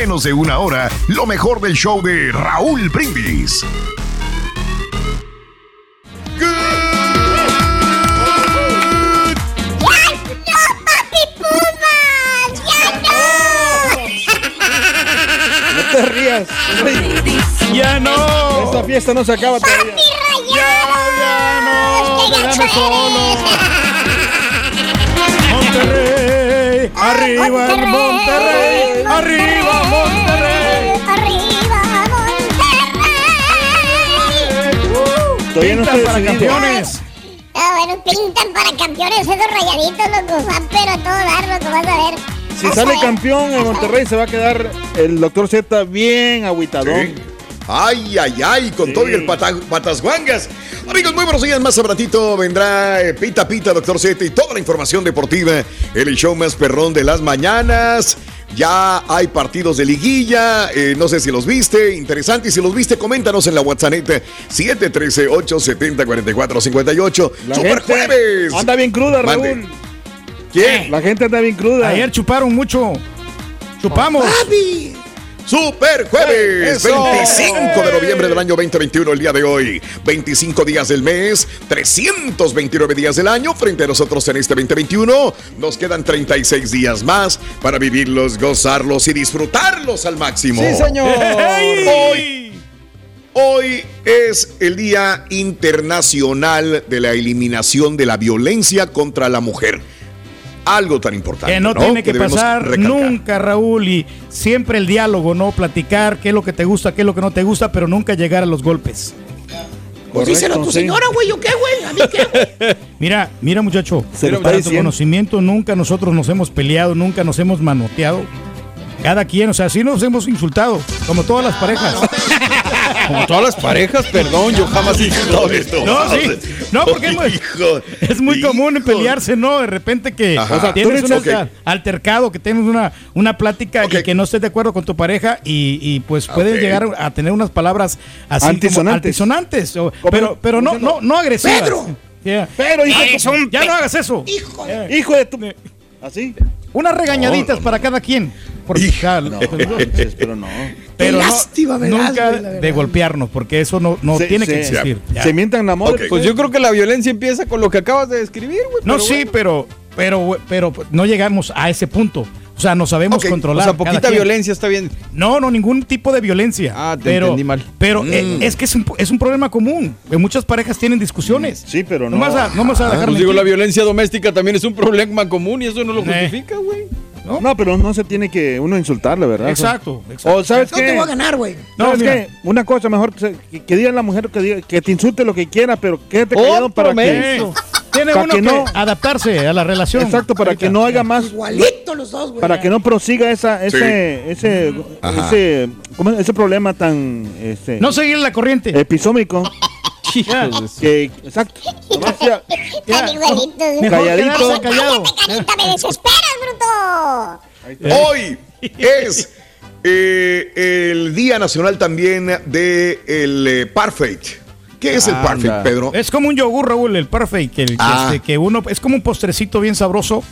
menos de una hora lo mejor del show de Raúl Brindis. No te rías. ¡Ya no! Esta fiesta no se acaba todavía. ¡Ya no! ¡Déjame solo! ¡Monterrey! ¡Arriba el Monterrey! ¡Arriba Todavía no ¡Pintan estoy para campeones! Ah, bueno, pintan para campeones esos rayaditos, loco. Van pero a todo dar, loco, vas a ver. Si Vas sale campeón en Monterrey, se va a quedar el doctor Z bien agüitadón. Ay, ay, ay, con todo y el pata- patas guangas. Amigos, muy buenos días. Más a ratito vendrá eh, Pita Pita, Doctor Z y toda la información deportiva el show más perrón de las mañanas. Ya hay partidos de liguilla, eh, no sé si los viste, interesante. Y si los viste, coméntanos en la WhatsApp 713-870-4458. La ¡Super gente jueves! Anda bien cruda, Mande. Raúl. ¿Quién? La gente anda bien cruda. Ayer chuparon mucho. Chupamos. Super Jueves, Eso. 25 de noviembre del año 2021, el día de hoy. 25 días del mes, 329 días del año frente a nosotros en este 2021. Nos quedan 36 días más para vivirlos, gozarlos y disfrutarlos al máximo. Sí, señor. Hoy, hoy es el Día Internacional de la Eliminación de la Violencia contra la Mujer. Algo tan importante. Que no, tiene que, pasar recalcar. nunca, Raúl, y siempre el diálogo, ¿no? Platicar qué es lo que te gusta, qué es lo que no te gusta, pero nunca llegar a los golpes. Pues díselo a tu señora, güey, ¿o qué, güey? ¿A mí qué, güey? Mira, mira, muchacho, Se para tu conocimiento, nunca nosotros nos hemos peleado, nunca nos hemos manoteado. Cada quien, o sea, sí nos hemos insultado, como todas las parejas. Como todas las parejas, perdón, yo jamás he insultado esto. No, sí. No, porque es muy, es muy común pelearse, ¿no? De repente que Ajá. o sea, Tú tienes un altercado, que tienes una, una plática Ok. y que no estés de acuerdo con tu pareja y, y, pues puedes llegar a tener unas palabras así como Antisonantes. altisonantes, o- Como- pero, pero no, no, no agresivas. ¡Pedro! Yeah. Pero, hijo, Es un ya no hagas eso. Hijo de... Yeah. hijo de tu. Así. Unas regañaditas para cada quien. Ya, No, pues, pero no. Pero no- lástima nunca de golpearnos, porque eso no, no Se- tiene que existir. Ya. Se mientan la. Pues yo creo que la violencia empieza con lo que acabas de describir, güey. No, pero sí, bueno. pero, pero, pero no llegamos a ese punto. O sea, no sabemos Ok, O controlar. sea, cada poquita violencia está bien. No, no, ningún tipo de violencia. Ah, te pero, entendí mal. Pero Mm. eh, es que es un, es un problema común. que Muchas parejas tienen discusiones. Sí, pero no. No vas a, no vas a dejar Pues digo, la violencia doméstica también es un problema común y eso no lo Eh. justifica, güey. ¿No? ¿No? pero no se tiene que uno insultarle, ¿verdad? Exacto, exacto. O sabes No te qué? voy a ganar, güey. No, ¿Sabes mira. qué? Una cosa mejor que, que, que diga la mujer que, diga- que te insulte lo que quiera, pero quédate callado para que. Tiene para uno que que, no- adaptarse a la relación. exacto para que no haga más Igualito los dos, güey. para que no prosiga esa ese ese ese ¿cómo es? ese problema tan este No seguir la corriente. episómico Que exacto Nomás ya-. Mejor Calladito. callado. Me desesperas, bruto. Hoy es eh, el Día Nacional también de el eh, Parfait. ¿Qué es el. Parfait, Pedro? Es como un yogur, Raúl, el Parfait, que, Ah. este, que uno, es como un postrecito bien sabroso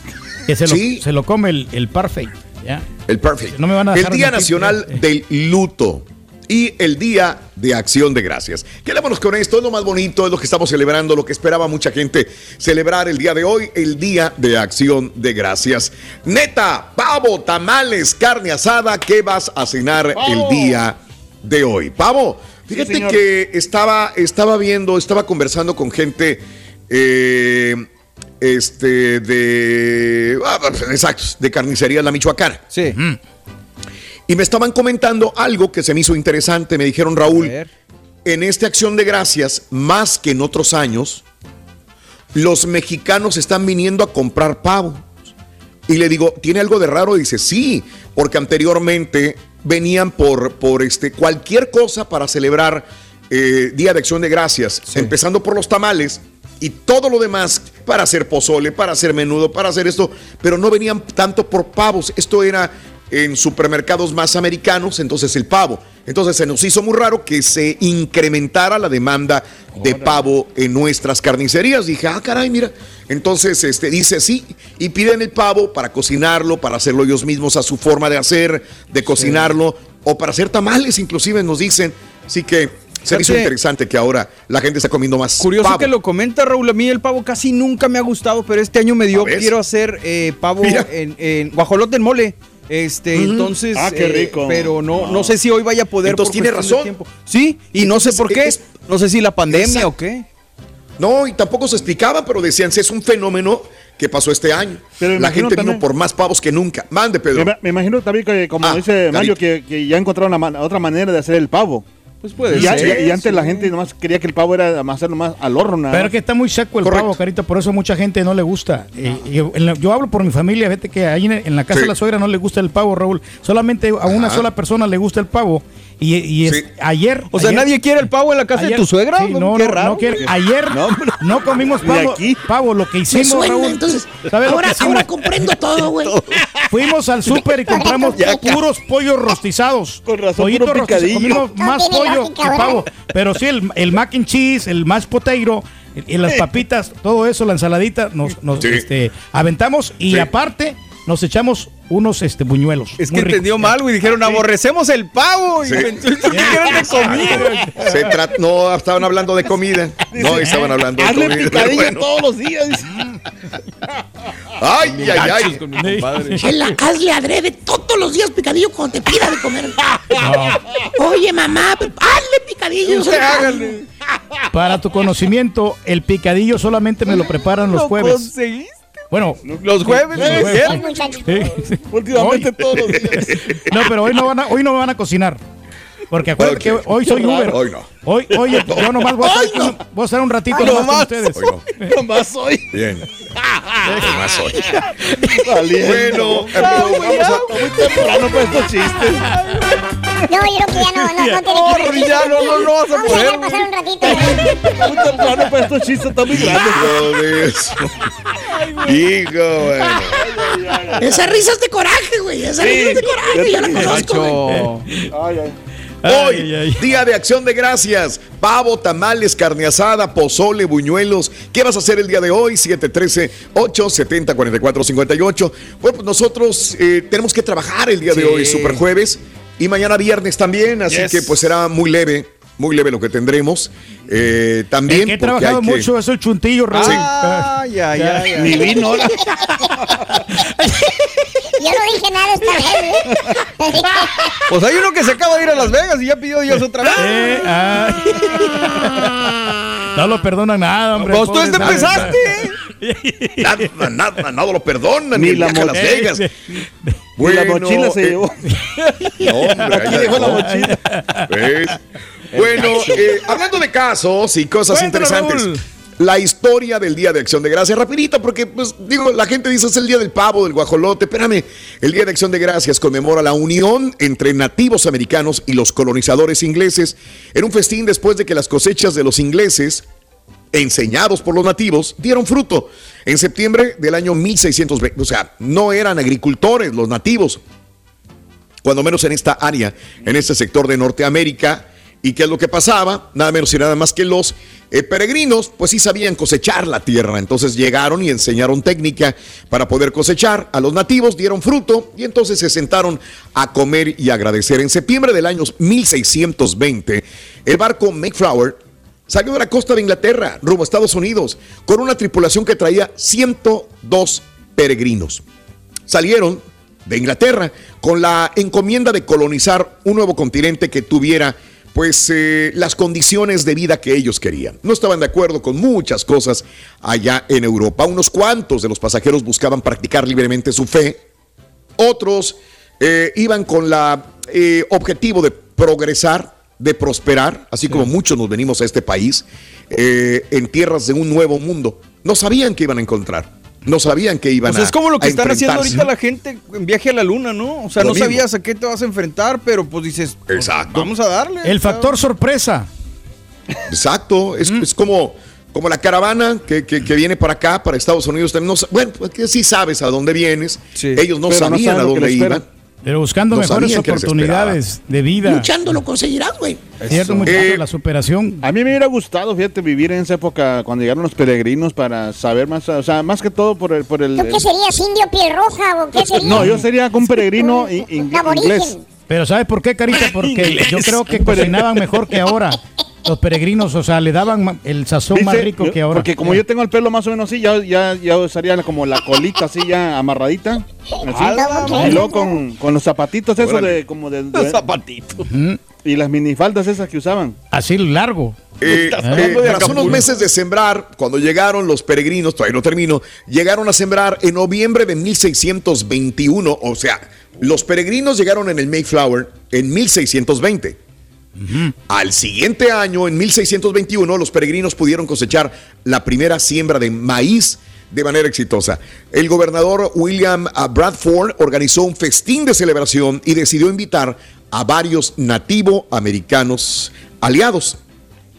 que se lo, Sí. se lo come el, el Parfait. ¿ya? El Perfect. No me van a el Día Nacional eh. del Luto y el Día de Acción de Gracias. Quedémonos con esto, es lo más bonito, es lo que estamos celebrando, lo que esperaba mucha gente celebrar el día de hoy, el Día de Acción de Gracias. Neta, pavo, tamales, carne asada, ¿qué vas a cenar el día de hoy? Pavo, fíjate que estaba, estaba viendo, estaba conversando con gente. eh, este de ah, exacto, de carnicería La Michoacana. Sí. Y me estaban comentando algo que se me hizo interesante. Me dijeron, Raúl, en esta acción de gracias, más que en otros años, los mexicanos están viniendo a comprar pavo. Y le digo, ¿tiene algo de raro? dice, sí, porque anteriormente venían por, por este, cualquier cosa para celebrar eh, Día de Acción de Gracias, empezando por los tamales y todo lo demás para hacer pozole, para hacer menudo, para hacer esto, pero no venían tanto por pavos. Esto era en supermercados más americanos, entonces el pavo. Entonces se nos hizo muy raro que se incrementara la demanda de pavo en nuestras carnicerías. Dije, ah, caray, mira. Entonces este, dice sí, y piden el pavo para cocinarlo, para hacerlo ellos mismos a su forma de hacer, de cocinarlo, o para hacer tamales, inclusive nos dicen. Así que se me hizo interesante que ahora la gente está comiendo más Curioso pavo. que lo comenta Raúl. A mí el pavo casi nunca me ha gustado, pero este año me dio. ¿Ah? Quiero hacer eh, pavo en, en guajolote en mole. Este, entonces. Ah, qué eh, rico. pero no, no sé si hoy vaya a poder. Entonces tiene razón. tiempo. Sí, y no sé por qué. es- no sé si la pandemia o qué. No, y tampoco se explicaba, pero decían, sí, es un fenómeno que pasó este año. Pero la gente vino por más pavos que nunca. Mande, Pedro. Me, me imagino también que, como Ah, dice Mario, que, que ya encontraron una otra manera de hacer el pavo. Pues puede Y, ya- ser. y- y antes la gente nomás quería que el pavo era más hacerlo más al horno. nada Pero que está muy seco el Correcto. pavo, carita, por eso mucha gente no le gusta. Eh, y en la- yo hablo por mi familia, fíjate que ahí en, en la casa Sí. de la suegra no le gusta el pavo, Raúl. Solamente a una Ajá. sola persona le gusta el pavo. Y, y es- Sí. ayer. O sea, ayer- nadie quiere el pavo en la casa de tu suegra. sí, no, Qué no, raro. no quiere. Ayer No, no, comimos pavo. aquí. Pavo, lo que hicimos, suena, Raúl. entonces. ¿sabes lo Ahora, que hicimos? ahora comprendo todo, güey. Fuimos al súper y compramos Ya, puros pollos rostizados. Con razón, Pollito puro rostizado. picadillo. Comimos No más pollo lógica, que ¿verdad? pavo. Pero sí, el, el mac and cheese, el mashed potato, y las papitas, todo eso, la ensaladita, nos, nos, Sí. este, aventamos y Sí. aparte nos echamos unos este, buñuelos. Es que ricos. entendió mal, güey. Dijeron, aborrecemos el pavo. Y Sí. pensó, ¿esto qué quieren de comida? Se no estaban hablando de comida. No estaban hablando de Hazle comida. picadillo Bueno. todos los días. Ay, ay, ay. Con mi compadre. Chela, hazle adrede todos los días picadillo cuando te pida de comer. Oye, mamá, pues, hazle picadillo. Usted hágale. Para tu conocimiento, el picadillo solamente me lo preparan los ¿Lo jueves. conseguiste? Bueno, Los jueves. Los ¿sí? jueves. Ay, muchacho. sí, sí. Últimamente Hoy- todos los días. No, pero hoy no van a, hoy no me van a cocinar. Porque acuérdate Ok. que hoy soy. Uber. Hoy no. Hoy, hoy yo nomás voy a, estar, voy a estar un ratito Ay, nomás con nomás. ustedes. Hoy no. Nomás hoy. Bien. ¿Qué más hoy? Bueno, vamos ya. a- Muy temprano para estos chistes. No, yo creo que ya no, no, no tiene No, que ya no, no, no vas a Vamos a poder, dejar pasar un ratito. güey. Muy temprano para estos chistes. Está muy grande. Hijo de. Hijo, bueno. Esas risas de coraje, güey. Esas risas de coraje. Yo la conozco, güey. Macho. Ay, ay. Hoy, Ay, ay. Día de Acción de Gracias. Pavo, tamales, carne asada, pozole, buñuelos. ¿Qué vas a hacer el día de hoy? 713-870-4458. Bueno, pues nosotros eh, tenemos que trabajar el día de Sí. hoy, super jueves. Y mañana viernes también. Así Yes. que pues será muy leve, muy leve lo que tendremos. Eh, también. El que he trabajado hay que- mucho es el chuntillo, Raúl. Ay, ay, ay, ay. Ni vino. Yo no dije nada esta vez. ¿eh? Pues hay uno que se acaba de ir a Las Vegas y ya pidió Dios otra vez. Eh, ay. No lo perdonan nada, hombre. Pues tú este empezaste. Nada, nada, nada lo perdona, ni, Ni la Las Vegas. Ni la Bueno, mochila se eh, llevó. No, hombre, Aquí dejó la mochila. ¿Ves? Bueno, eh, hablando de casos y cosas Cuéntalo, interesantes. Raúl. La historia del Día de Acción de Gracias, rapidito, porque pues digo, la gente dice es el día del pavo, del guajolote, espérame, el Día de Acción de Gracias conmemora la unión entre nativos americanos y los colonizadores ingleses en un festín después de que las cosechas de los ingleses enseñados por los nativos, dieron fruto. En septiembre del año 1620, o sea, no eran agricultores los nativos, cuando menos en esta área, en este sector de Norteamérica. ¿Y qué es lo que pasaba? Nada menos y nada más que los eh, peregrinos, pues sí sabían cosechar la tierra. Entonces llegaron y enseñaron técnica para poder cosechar. A los nativos dieron fruto y entonces se sentaron a comer y agradecer. En septiembre del año 1620, el barco Mayflower salió de la costa de Inglaterra rumbo a Estados Unidos con una tripulación que traía 102 peregrinos. Salieron de Inglaterra con la encomienda de colonizar un nuevo continente que tuviera pues eh, las condiciones de vida que ellos querían. No estaban de acuerdo con muchas cosas allá en Europa. Unos cuantos de los pasajeros buscaban practicar libremente su fe. Otros eh, iban con la eh, objetivo de progresar, de prosperar, así como muchos nos venimos a este país en tierras de un nuevo mundo. No sabían qué iban a encontrar no sabían que iban pues a. Es como lo que están haciendo ahorita la gente en viaje a la luna, ¿no? O sea, Lo no mismo. sabías a qué te vas a enfrentar, pero pues dices, pues, Exacto. vamos a darle. El factor sorpresa. Exacto, es, Mm. es como, como la caravana que, que- que viene para acá, para Estados Unidos. también no bueno, pues que sí sabes a dónde vienes. Ellos no sabían a dónde espera. Pero buscando No mejores oportunidades de vida. Luchando lo conseguirás, güey. Cierto, muchacho, la superación. A mí me hubiera gustado, fíjate, vivir en esa época cuando llegaron los peregrinos para saber más, o sea, más que todo por el... Por el, ¿Tú qué serías, indio piel roja o qué serías? no, yo sería un peregrino in- in- inglés. Pero ¿sabes por qué, Carita? Porque yo creo que cocinaban mejor que ahora. Los peregrinos, o sea, le daban el sazón más rico yo- que ahora. Porque como yo tengo el pelo más o menos así, ya, ya, ya usaría como la colita así ya amarradita. así. ¡Hala, y luego con, con los zapatitos esos Órale. de como de... Los de- zapatitos. y las minifaldas esas que usaban. Así largo. Eh, eh, tras unos meses de sembrar, cuando llegaron los peregrinos, todavía no termino, llegaron a sembrar en noviembre de 1621, o sea, los peregrinos llegaron en el Mayflower en 1620. Al siguiente año, en 1621, los peregrinos pudieron cosechar la primera siembra de maíz de manera exitosa. El gobernador William ah, Bradford organizó un festín de celebración y decidió invitar a varios nativo americanos aliados.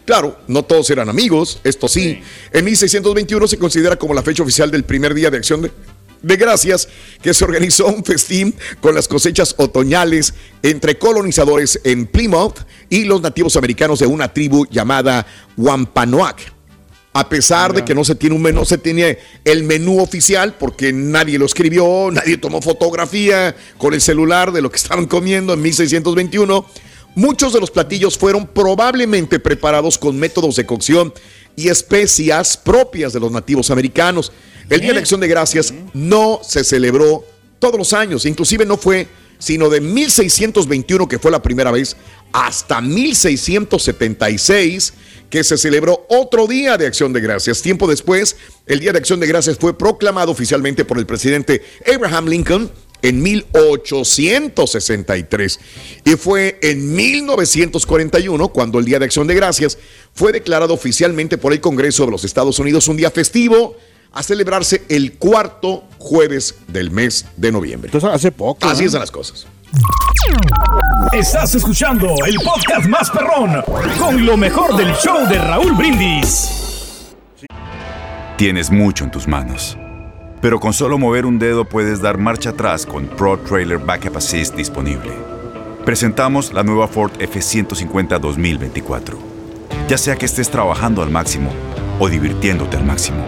Claro, no todos eran amigos, esto sí. En 1621 se considera como la fecha oficial del primer día de acción de, de gracias que se organizó un festín con las cosechas otoñales entre colonizadores en Plymouth y los nativos americanos de una tribu llamada Wampanoag. A pesar de que no se tiene un menú, no se tiene el menú oficial porque nadie lo escribió, nadie tomó fotografía con el celular de lo que estaban comiendo en 1621. Muchos de los platillos fueron probablemente preparados con métodos de cocción y especias propias de los nativos americanos. El Día de Acción de Gracias no se celebró todos los años, inclusive no fue sino de 1621 que fue la primera vez hasta 1676 que se celebró otro día de acción de gracias. Tiempo después, el Día de Acción de Gracias fue proclamado oficialmente por el presidente Abraham Lincoln en 1863. Y fue en 1941 cuando el Día de Acción de Gracias fue declarado oficialmente por el Congreso de los Estados Unidos un día festivo a celebrarse el cuarto jueves del mes de noviembre. Entonces hace poco. Así ¿eh? están las cosas. Estás escuchando el podcast más perrón con lo mejor del show de Raúl Brindis. Tienes mucho en tus manos. Pero con solo mover un dedo puedes dar marcha atrás con Pro Trailer Backup Assist disponible. Presentamos la nueva Ford F150 2024. Ya sea que estés trabajando al máximo o divirtiéndote al máximo,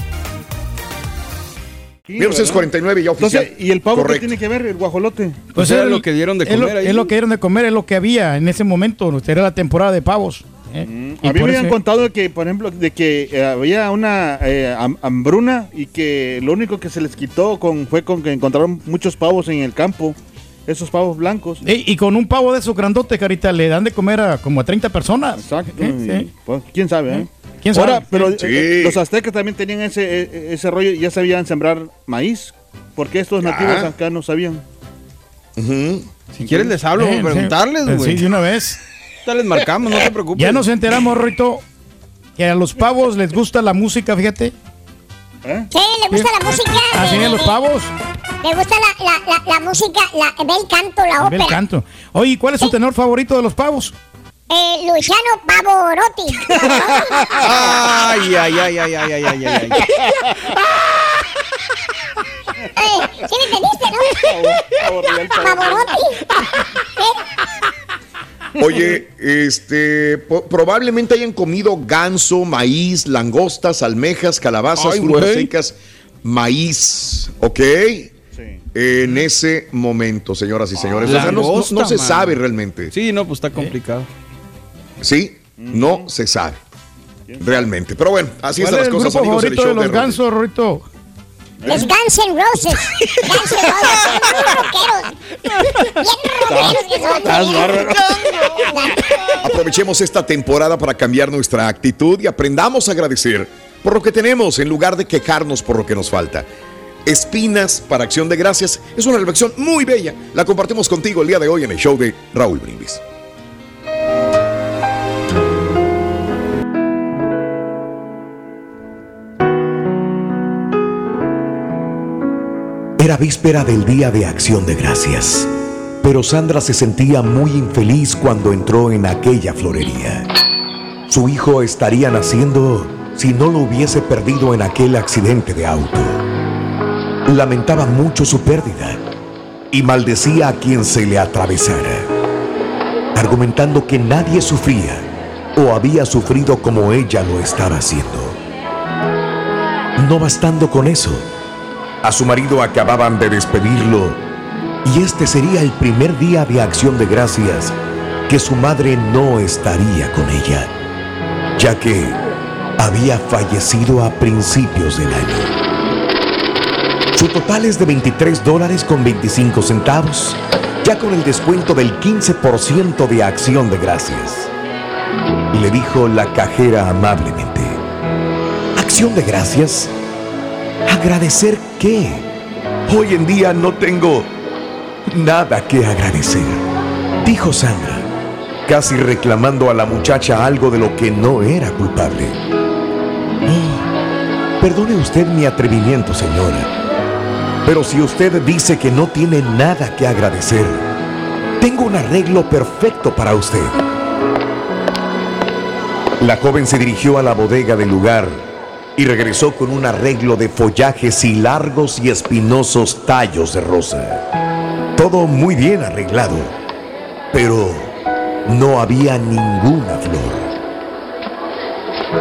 1949 ya oficial. Entonces, ¿y el pavo qué Correcto. tiene que ver, el guajolote? Pues era lo que dieron de es lo, comer ahí. es lo que dieron de comer, es lo que había en ese momento. Era la temporada de pavos. ¿eh? Y A mí me habían eso- contado que, por ejemplo, de que eh, había una eh, ham- hambruna y que lo único que se les quitó con, fue con que encontraron muchos pavos en el campo, esos pavos blancos. Ey, y con un pavo de esos grandotes, carita, le dan de comer a como a 30 personas. Exacto. ¿Eh? y, Sí. pues, ¿Quién sabe? Eh? ¿Quién sabe? Ahora, pero eh, Sí. eh, los aztecas también tenían ese, eh, ese rollo, ya sabían sembrar maíz. porque estos nativos acá no sabían? Si quieres les hablo, Eh, preguntarles, güey. Sí, de una vez. Ahorita les marcamos, no te preocupes. Ya nos enteramos, Rito, que a los pavos les gusta la música, fíjate. ¿Eh? Sí, le gusta la música. Así eh, de los eh, pavos. Le gusta la, la, la, la música, la, ve el canto, la Ve el ópera. canto. Oye, ¿y ¿cuál es su tenor favorito de los pavos? Eh, Luciano Pavorotti. Ay, ay, ay, ay, ay, ay, ay, ay. Eh, ¿Sí me entendiste, no? Pavorotti. Oye, este, probablemente hayan comido ganso, maíz, langostas, almejas, calabazas, Ay, frutas secas, maíz, ¿ok? En ese momento, señoras y señores. O sea, no, no- no Langosta, se man. sabe realmente. Sí, no, pues está complicado. Sí, no se sabe. Realmente. Pero bueno, así ¿Cuál están es las el cosas, grupo amigos de show de los gansos, Rito? Los Guns N' Roses. Guns N' Roses. Bien rockeros que son. Estás bárbaro. Aprovechemos esta temporada para cambiar nuestra actitud y aprendamos a agradecer por lo que tenemos en lugar de quejarnos por lo que nos falta. Espinas para acción de gracias es una reflexión muy bella. La compartimos contigo el día de hoy en el show de Raúl Brindis. Era víspera del Día de Acción de Gracias, pero Sandra se sentía muy infeliz cuando entró en aquella florería. Su hijo estaría naciendo si no lo hubiese perdido en aquel accidente de auto. Lamentaba mucho su pérdida y maldecía a quien se le atravesara, argumentando que nadie sufría o había sufrido como ella lo estaba haciendo. No bastando con eso, a su marido acababan de despedirlo y este sería el primer día de acción de gracias que su madre no estaría con ella, ya que había fallecido a principios del año. Su total es de 23 dólares con 25 centavos, ya con el descuento del 15% de acción de gracias. Le dijo la cajera amablemente. ¿Acción de gracias? ¿Agradecer qué? Hoy en día no tengo nada que agradecer, dijo Sandra, casi reclamando a la muchacha algo de lo que no era culpable. "Oh, perdone usted mi atrevimiento, señora, pero si usted dice que no tiene nada que agradecer, tengo un arreglo perfecto para usted. La joven se dirigió a la bodega del lugar y regresó con un arreglo de follajes y largos y espinosos tallos de rosa. Todo muy bien arreglado, pero no había ninguna flor.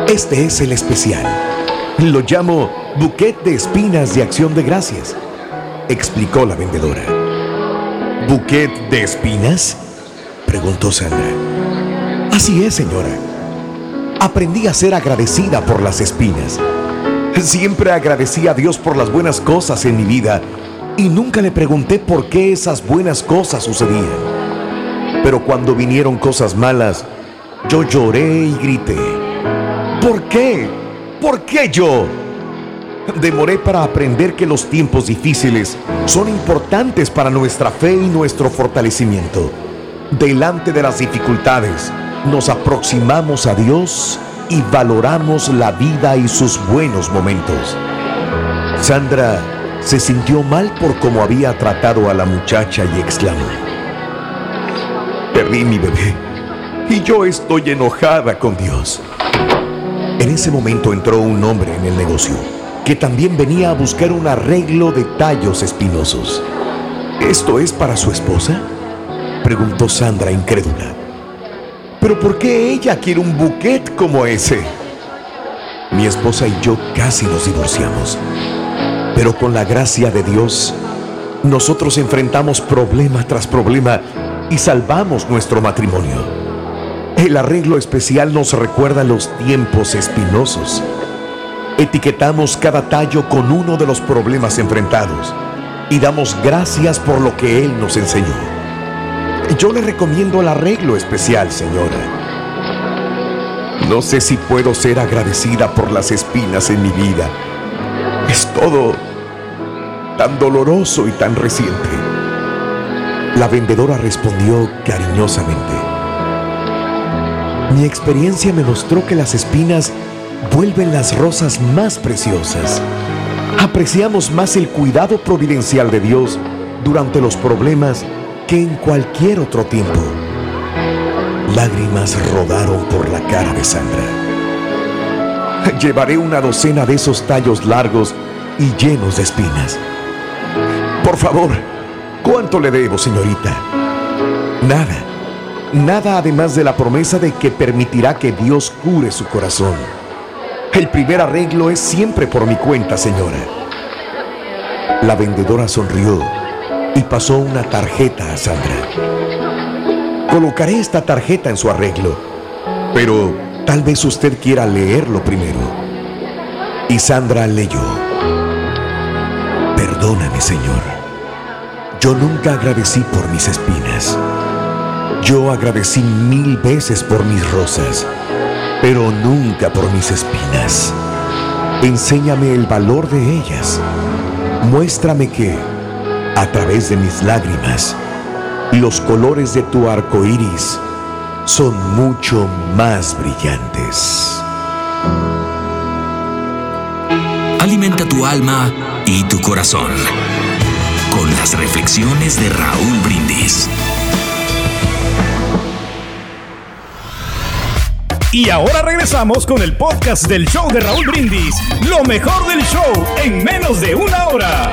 Este es el especial. Lo llamo buquet de espinas de acción de gracias, explicó la vendedora. ¿Buquet de espinas? preguntó Sandra. Así es, señora. Aprendí a ser agradecida por las espinas. Siempre agradecí a Dios por las buenas cosas en mi vida y nunca le pregunté por qué esas buenas cosas sucedían. Pero cuando vinieron cosas malas, yo lloré y grité. ¿Por qué? ¿Por qué yo? Demoré para aprender que los tiempos difíciles son importantes para nuestra fe y nuestro fortalecimiento. Delante de las dificultades, nos aproximamos a Dios y valoramos la vida y sus buenos momentos. Sandra se sintió mal por cómo había tratado a la muchacha y exclamó, perdí mi bebé y yo estoy enojada con Dios. En ese momento entró un hombre en el negocio que también venía a buscar un arreglo de tallos espinosos. ¿Esto es para su esposa? Preguntó Sandra incrédula. ¿Pero por qué ella quiere un buquet como ese? Mi esposa y yo casi nos divorciamos. Pero con la gracia de Dios, nosotros enfrentamos problema tras problema y salvamos nuestro matrimonio. El arreglo especial nos recuerda los tiempos espinosos. Etiquetamos cada tallo con uno de los problemas enfrentados y damos gracias por lo que Él nos enseñó. Yo le recomiendo el arreglo especial, señora. No sé si puedo ser agradecida por las espinas en mi vida. Es todo tan doloroso y tan reciente. La vendedora respondió cariñosamente. Mi experiencia me mostró que las espinas vuelven las rosas más preciosas. Apreciamos más el cuidado providencial de Dios durante los problemas que en cualquier otro tiempo. Lágrimas rodaron por la cara de Sandra. Llevaré una docena de esos tallos largos y llenos de espinas. Por favor, ¿cuánto le debo, señorita? Nada. Nada además de la promesa de que permitirá que Dios cure su corazón. El primer arreglo es siempre por mi cuenta, señora. La vendedora sonrió y pasó una tarjeta a Sandra. Colocaré esta tarjeta en su arreglo, pero tal vez usted quiera leerlo primero. Y Sandra leyó. Perdóname, Señor. Yo nunca agradecí por mis espinas. Yo agradecí mil veces por mis rosas, pero nunca por mis espinas. Enséñame el valor de ellas. Muéstrame que a través de mis lágrimas, los colores de tu arco iris son mucho más brillantes. Alimenta tu alma y tu corazón con las reflexiones de Raúl Brindis. Y ahora regresamos con el podcast del show de Raúl Brindis. Lo mejor del show en menos de una hora.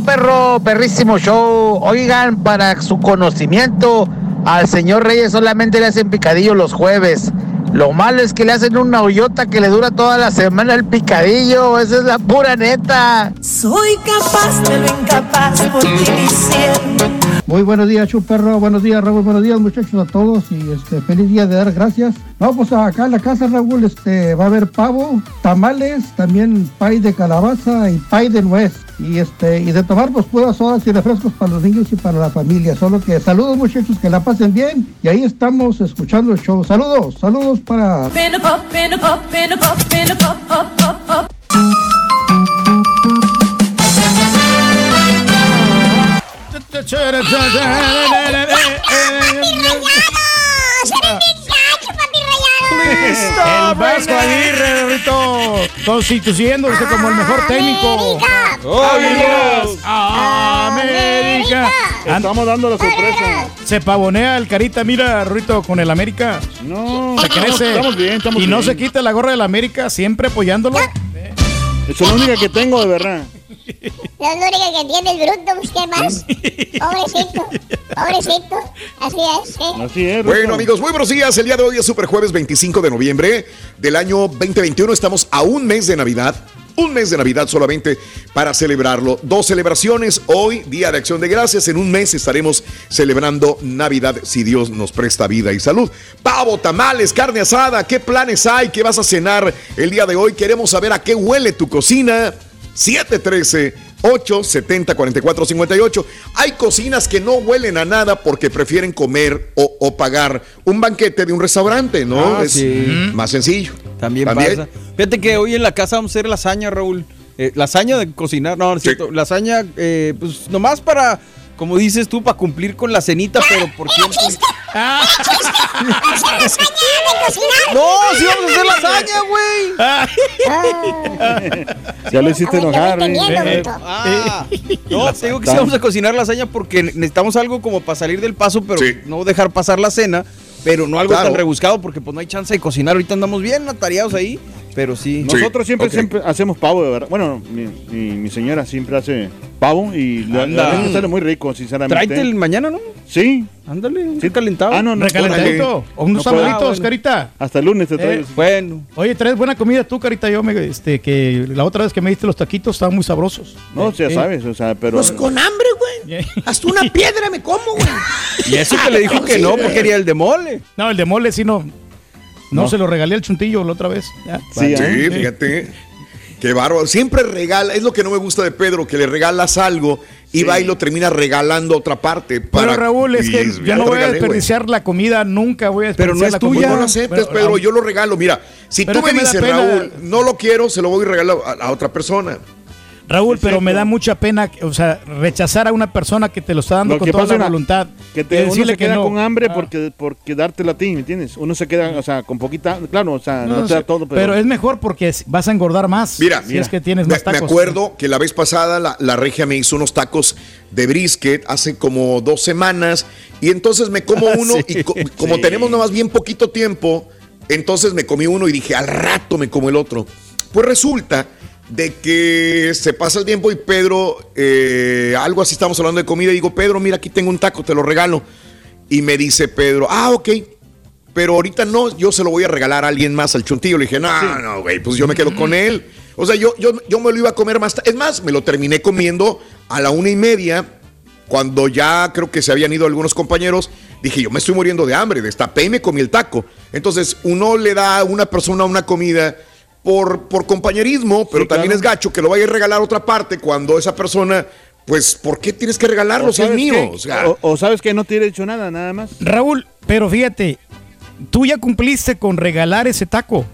Perro, perrísimo show. Oigan, para su conocimiento, al señor Reyes solamente le hacen picadillo los jueves. Lo malo es que le hacen una hoyota que le dura toda la semana el picadillo. Esa es la pura neta. Soy capaz de lo incapaz por ti diciendo. Muy buenos días, Chuperro. Buenos días, Raúl. Buenos días, muchachos, a todos. Y este, feliz día de dar gracias. No, pues acá en la casa, Raúl, este, va a haber pavo, tamales, también pay de calabaza y pay de nuez. Y este, y de tomar, pues puras sodas y refrescos para los niños y para la familia. Solo que saludos, muchachos, que la pasen bien. Y ahí estamos escuchando el show. Saludos, saludos para. Pin up, pin El Vasco Aguirre, Rito, constituyéndose como el mejor técnico. ¡Vámonos! América. Estamos dando la sorpresa. Se pavonea el carita, mira, Rito, con el América. No, Se crece. estamos bien, estamos y no bien. se quita la gorra del América, siempre apoyándolo. Es la única que tengo, de verdad. La única que entiende el bruto, pues, ¿qué más? Pobrecito, pobrecito. Así es, ¿eh? Así es. Bueno, amigos, muy buenos días. El día de hoy es Super Jueves 25 de noviembre del año 2021. Estamos a un mes de Navidad. Un mes de Navidad solamente para celebrarlo. Dos celebraciones. Hoy, Día de Acción de Gracias. En un mes estaremos celebrando Navidad si Dios nos presta vida y salud. Pavo, tamales, carne asada. ¿Qué planes hay? ¿Qué vas a cenar el día de hoy? Queremos saber a qué huele tu cocina. 713 870 4458. Hay cocinas que no huelen a nada porque prefieren comer o, o pagar un banquete de un restaurante, ¿no? Ah, es sí. más sencillo. También, pasa. Fíjate que hoy en la casa vamos a hacer lasaña, Raúl. Eh, lasaña de cocinar, no, no es cierto. Lasaña, eh, pues nomás para, como dices tú, para cumplir con la cenita, pero por tiempo. No, sí vamos a hacer lasaña, güey. Ya lo hiciste enojar, estoy ¿eh? Eh. Ah, no, te digo que sí vamos a cocinar lasaña porque necesitamos algo como para salir del paso, pero no dejar pasar la cena, pero no algo Claro. tan rebuscado porque pues no hay chance de cocinar. Ahorita andamos bien atareados ahí, pero sí. Nosotros siempre, siempre hacemos pavo, de verdad. Bueno, mi, mi- mi señora siempre hace pavo y la, sale muy rico, sinceramente. Tráete el mañana, ¿no? Sí. Ándale, sí calentado. Ah, no, no. Recalentadito. O unos sabaditos, Ah, bueno. Carita. Hasta el lunes te traigo. Eh, bueno. Oye, traes buena comida tú, Carita. Yo me, este, que la otra vez que me diste los taquitos estaban muy sabrosos. No, ya Eh, sabes, o sea, pero... Pues con hambre, güey. Hasta una piedra me como, güey. Y eso que le dijo que no, porque quería el de mole. No, el de mole sí no. No, No. se lo regalé al chuntillo la otra vez. Ya. Sí, fíjate. Qué bárbaro. Siempre regala, es lo que no me gusta de Pedro, que le regalas algo y va y lo termina regalando a otra parte. Pero Raúl, es que yo ya no voy a regalé, desperdiciar la comida, nunca voy a Pero no desperdiciar es la tuya. comida. No lo aceptes, Pero, Pedro. Yo lo regalo. Mira, si Pero tú me dices. Raúl, no lo quiero, se lo voy a regalar a, a otra persona. Raúl, pero me da mucha pena, o sea, rechazar a una persona que te lo está dando Lo con toda la voluntad. Que te, y uno decirle se que queda no. con hambre Ah. porque, porque dártelo a ti, ¿me entiendes? Uno se queda, o sea, con poquita, claro, o sea, no, No, te da todo, pero... pero... es mejor porque vas a engordar más. Mira, si es que tienes me, más tacos. me acuerdo que la vez pasada la, la regia me hizo unos tacos de brisket hace como dos semanas y entonces me como uno Sí, y co- como sí. tenemos nomás bien poquito tiempo, entonces me comí uno y dije al rato me como el otro. Pues resulta de que se pasa el tiempo y Pedro, eh, algo así estamos hablando de comida y digo, Pedro, mira aquí tengo un taco, te lo regalo. Y me dice Pedro, ah, ok. Pero ahorita no, yo se lo voy a regalar a alguien más, al chuntillo. Le dije, no, no, güey, pues yo me quedo con él. O sea, yo, yo, yo me lo iba a comer más tarde. Es más, me lo terminé comiendo a la una y media, cuando ya creo que se habían ido algunos compañeros. Dije, yo me estoy muriendo de hambre, destapé y me comí el taco. Entonces, uno le da a una persona una comida por, por compañerismo, pero Sí, también claro. es gacho que lo vaya a regalar a otra parte cuando esa persona, pues, ¿por qué tienes que regalarlo o si es mío? qué, O sea, o- o sabes que no te he hecho nada, nada más. Raúl, pero fíjate, tú ya cumpliste con regalar ese taco.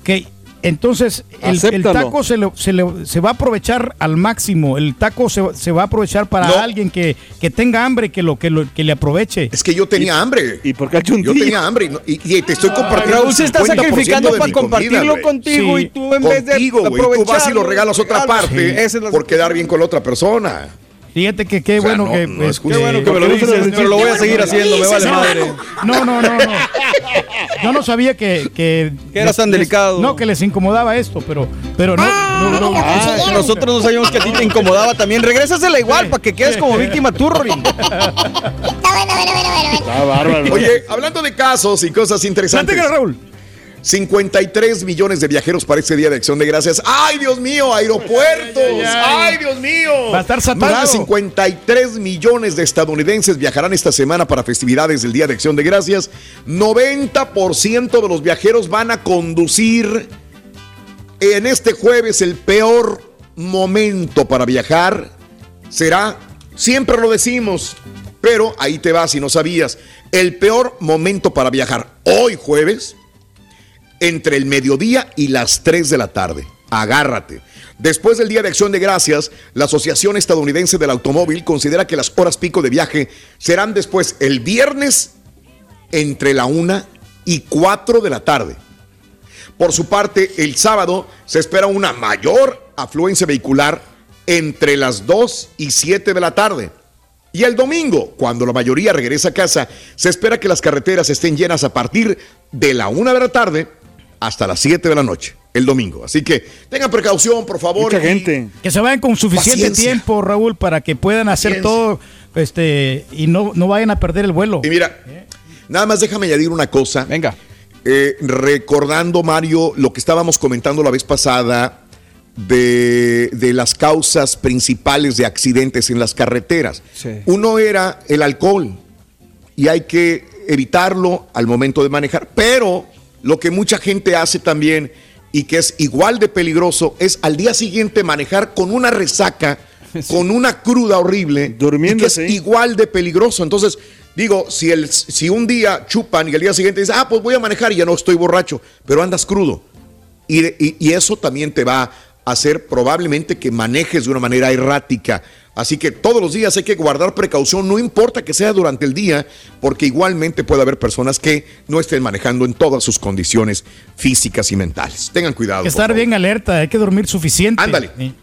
Ok, Entonces, el, taco se, le- se le- se va a aprovechar al máximo. El taco se, se va a aprovechar para No. alguien que, que tenga hambre, que lo, que lo que le aproveche. Es que yo tenía hambre. ¿Y por qué Yo tenía hambre y, no- y- y te estoy compartiendo. Raúl se está 50% sacrificando para comida, compartirlo contigo Sí. y tú en vez de Contigo, güey. Tú vas y lo regalas otra parte Sí. Por quedar bien con la otra persona. Fíjate que qué O sea, bueno no, que. no es justo. Qué bueno que me lo ¿Por qué no dices, pero lo voy a seguir dices? haciendo, me vale madre. No, no, no, no. Yo no sabía que. Que, Que eras tan les- delicado. No, que les incomodaba esto, pero, pero no. no, no. Ah, nosotros no sabíamos que a ti te incomodaba también. Regrésasela igual para que quedes como víctima tú, Rorín. Está bueno, bueno, bueno, bueno. Está bárbaro. Oye, hablando de casos y cosas interesantes. Raúl. 53 millones de viajeros para este Día de Acción de Gracias. ¡Ay, Dios mío! ¡Aeropuertos! Ay, ay, ay. ¡Ay, Dios mío! Va a estar saturado. Más de 53 millones de estadounidenses viajarán esta semana para festividades del Día de Acción de Gracias. 90% de los viajeros van a conducir en este jueves el peor momento para viajar será, siempre lo decimos, pero ahí te va si no sabías, el peor momento para viajar hoy jueves entre el mediodía y las 3 de la tarde. Agárrate. Después del Día de Acción de Gracias, la Asociación Estadounidense del Automóvil considera que las horas pico de viaje serán después el viernes entre la 1 y 4 de la tarde. Por su parte, el sábado se espera una mayor afluencia vehicular entre las 2 y 7 de la tarde. Y el domingo, cuando la mayoría regresa a casa, se espera que las carreteras estén llenas a partir de la 1 de la tarde hasta las 7 de la noche, el domingo. Así que tengan precaución, por favor. Mucha y- gente. Que se vayan con suficiente Paciencia. tiempo, Raúl, para que puedan hacer Paciencia. todo este y no, no vayan a perder el vuelo. Y mira, nada más déjame añadir una cosa. Venga. Eh, recordando, Mario, lo que estábamos comentando la vez pasada de, de las causas principales de accidentes en las carreteras. Sí. Uno era el alcohol y hay que evitarlo al momento de manejar, pero lo que mucha gente hace también y que es igual de peligroso es al día siguiente manejar con una resaca, con una cruda horrible, Durmiendo, y que es sí. igual de peligroso. Entonces, digo, si, el, si un día chupan y al día siguiente dices, ah, pues voy a manejar y ya no estoy borracho, pero andas crudo. Y, y- y eso también te va hacer probablemente que manejes de una manera errática. Así que todos los días hay que guardar precaución, no importa que sea durante el día, porque igualmente puede haber personas que no estén manejando en todas sus condiciones físicas y mentales. Tengan cuidado. Hay que por estar bien alerta, hay que dormir suficiente. Ándale. Sí.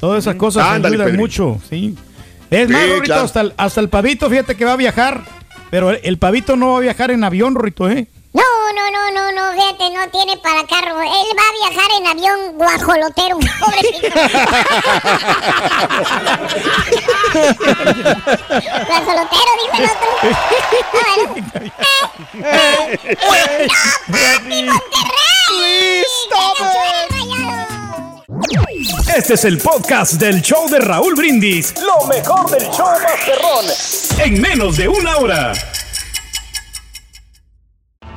Todas esas cosas Ándale, ayudan mucho, sí. Es Sí, más, Rorrito, claro. hasta, el, hasta el pavito, fíjate que va a viajar. Pero el, el pavito no va a viajar en avión, Rorrito, ¿eh? No, no, no, no, no, fíjate, no tiene para carro. Él va a viajar en avión guajolotero, pobrecito. guajolotero, dijo el otro. Ah, bueno. ¡Papi, Monterrey! Este es el podcast del show de Raúl Brindis. Lo mejor del show Masterrón. En menos de una hora.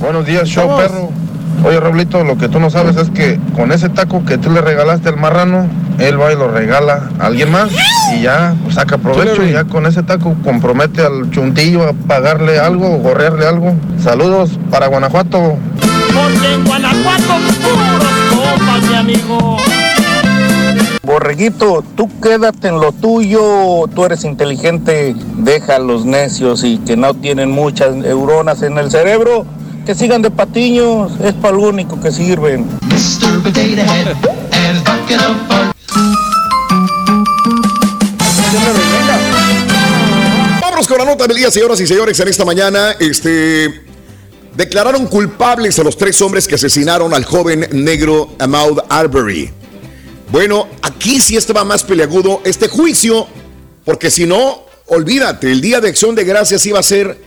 Buenos días, show perro. Oye, Raulito, lo que tú no sabes es que con ese taco que tú le regalaste al marrano, él va y lo regala a alguien más y ya pues, saca provecho y ya con ese taco compromete al chuntillo a pagarle algo o gorrearle algo. Saludos para Guanajuato. Porque en Guanajuato puros copas, mi amigo. Borreguito, tú quédate en lo tuyo, tú eres inteligente, deja a los necios y que no tienen muchas neuronas en el cerebro, que sigan de patiños, es para lo único que sirven. Vámonos con la nota del día, señoras y señores, en esta mañana. Este. Declararon culpables a los tres hombres que asesinaron al joven negro Ahmaud Arbery. Bueno, aquí sí estaba más peleagudo este juicio, porque si no, olvídate, el día de acción de gracias iba a ser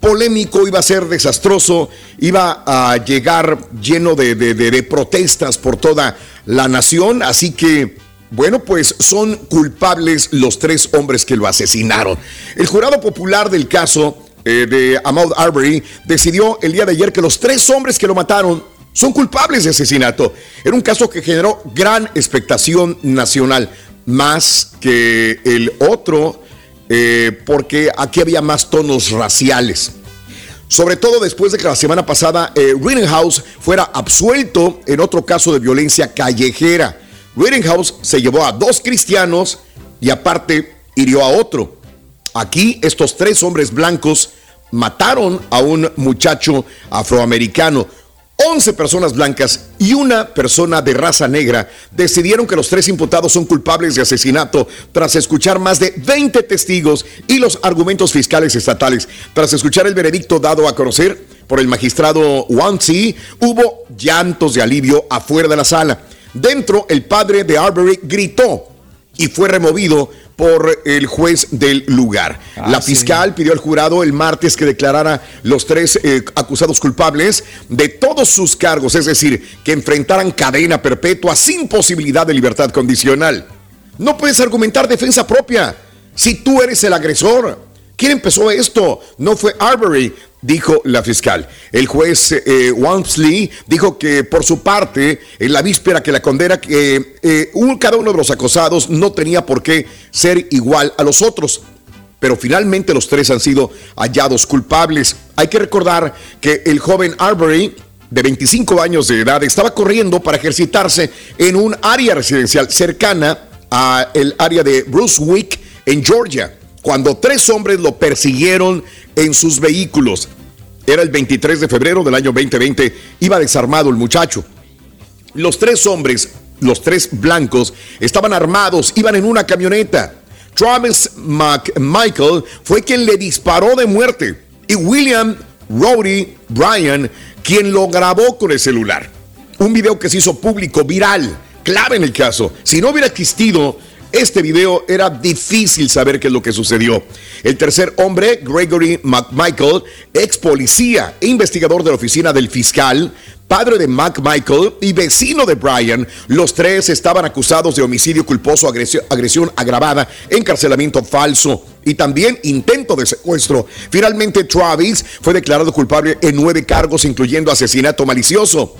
polémico, iba a ser desastroso, iba a llegar lleno de, de- protestas por toda la nación, así que, bueno, pues son culpables los tres hombres que lo asesinaron. El jurado popular del caso eh, de Ahmaud Arbery decidió el día de ayer que los tres hombres que lo mataron son culpables de asesinato. Era un caso que generó gran expectación nacional, más que el otro, eh, porque aquí había más tonos raciales. Sobre todo después de que la semana pasada eh, Rittenhouse fuera absuelto en otro caso de violencia callejera. Rittenhouse se llevó a dos cristianos y aparte hirió a otro. Aquí estos tres hombres blancos mataron a un muchacho afroamericano. 11 personas blancas y una persona de raza negra decidieron que los tres imputados son culpables de asesinato tras escuchar más de 20 testigos y los argumentos fiscales estatales. Tras escuchar el veredicto dado a conocer por el magistrado Wansi, hubo llantos de alivio afuera de la sala. Dentro, el padre de Arbery gritó y fue removido por el juez del lugar. la fiscal pidió al jurado el martes que declarara los tres eh, acusados culpables de todos sus cargos, es decir, que enfrentaran cadena perpetua sin posibilidad de libertad condicional. No puedes argumentar defensa propia si tú eres el agresor. ¿Quién empezó esto? No fue Arbery, dijo la fiscal. El juez eh, Walmsley dijo que por su parte, en la víspera que la condena, que eh, un- cada uno de los acosados no tenía por qué ser igual a los otros. Pero finalmente los tres han sido hallados culpables. Hay que recordar que el joven Arbery de 25 años de edad estaba corriendo para ejercitarse en un área residencial cercana a el área de Brunswick en Georgia cuando tres hombres lo persiguieron en sus vehículos. Era el 23 de febrero del año 2020, iba desarmado el muchacho. Los tres hombres, los tres blancos, estaban armados, iban en una camioneta. Travis McMichael fue quien le disparó de muerte y William Rowdy Bryan quien lo grabó con el celular. Un video que se hizo público, viral, clave en el caso. Si no hubiera existido este video, era difícil saber qué es lo que sucedió. El tercer hombre, Gregory McMichael, ex policía e investigador de la oficina del fiscal, padre de McMichael y vecino de Brian, los tres estaban acusados de homicidio culposo, agresión, agresión agravada, encarcelamiento falso y también intento de secuestro. Finalmente, Travis fue declarado culpable en nueve cargos, incluyendo asesinato malicioso.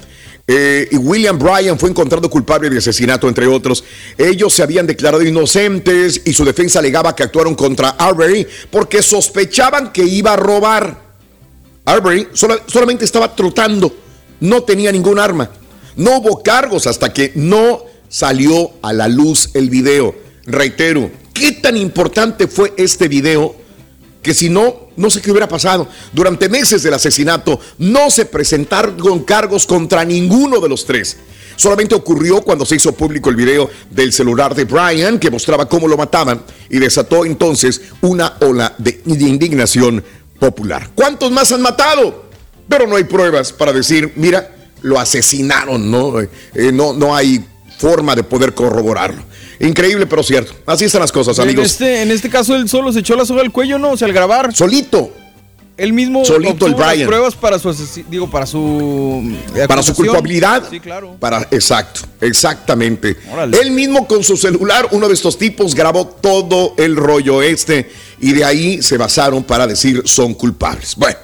Eh, y William Bryan fue encontrado culpable de asesinato, entre otros. Ellos se habían declarado inocentes y su defensa alegaba que actuaron contra Arbery porque sospechaban que iba a robar. Arbery sola- solamente estaba trotando, no tenía ningún arma. No hubo cargos hasta que no salió a la luz el video. Reitero, ¿qué tan importante fue este video? Que si no, no sé qué hubiera pasado. Durante meses del asesinato no se presentaron cargos contra ninguno de los tres. Solamente ocurrió cuando se hizo público el video del celular de Brian que mostraba cómo lo mataban y desató entonces una ola de, indignación popular. ¿Cuántos más han matado? Pero no hay pruebas para decir, mira, lo asesinaron, ¿no? Eh, no, no hay forma de poder corroborarlo. Increíble, pero cierto. Así están las cosas, En amigos. este, en este caso, él solo se echó la soga al cuello, ¿no? O sea, al grabar. Solito. Él mismo Solito el las Brian. pruebas para su digo, para su eh, para su culpabilidad. Sí, claro. Para, exacto, exactamente. Órale. Él mismo con su celular, uno de estos tipos, grabó todo el rollo este y de ahí se basaron para decir son culpables. Bueno,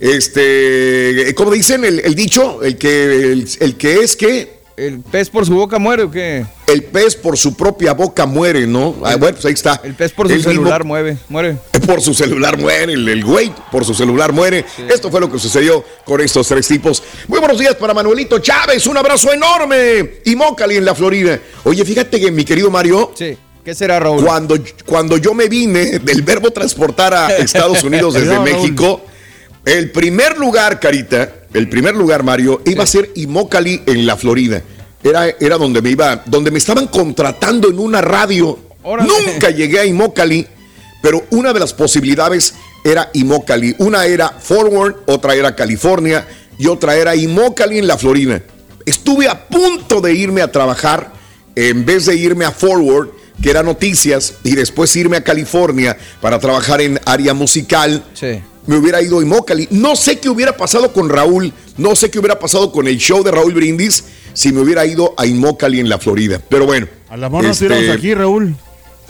este, como dicen el, el dicho, el que, el, el que es que... ¿El pez por su boca muere o qué? El pez por su propia boca muere, ¿no? Ah, bueno, pues ahí está. El pez por su Él mismo- celular mueve, muere. por su celular muere, el, el güey por su celular muere. Esto fue lo que sucedió con estos tres tipos. Muy buenos días para Manuelito Chávez, un abrazo enorme. Y Mocali en la Florida. Oye, fíjate que mi querido Mario. Sí. ¿Qué será, Raúl? Cuando, cuando yo me vine del verbo transportar a Estados Unidos desde No, Raúl. El primer lugar, Carita, el primer lugar, Mario, iba a ser Imócali en la Florida. Era, era donde me iba, donde me estaban contratando en una radio. Órale. Nunca llegué a Imócali, pero una de las posibilidades era Imócali. Una era Forward, otra era California y otra era Imócali en la Florida. Estuve a punto de irme a trabajar en vez de irme a Forward, que era noticias, y después irme a California para trabajar en área musical. Sí. Me hubiera ido a Imócali. No sé qué hubiera pasado con Raúl, no sé qué hubiera pasado con el show de Raúl Brindis si me hubiera ido a Imócali en la Florida. Pero bueno. A lo mejor no este, estuviéramos aquí, Raúl.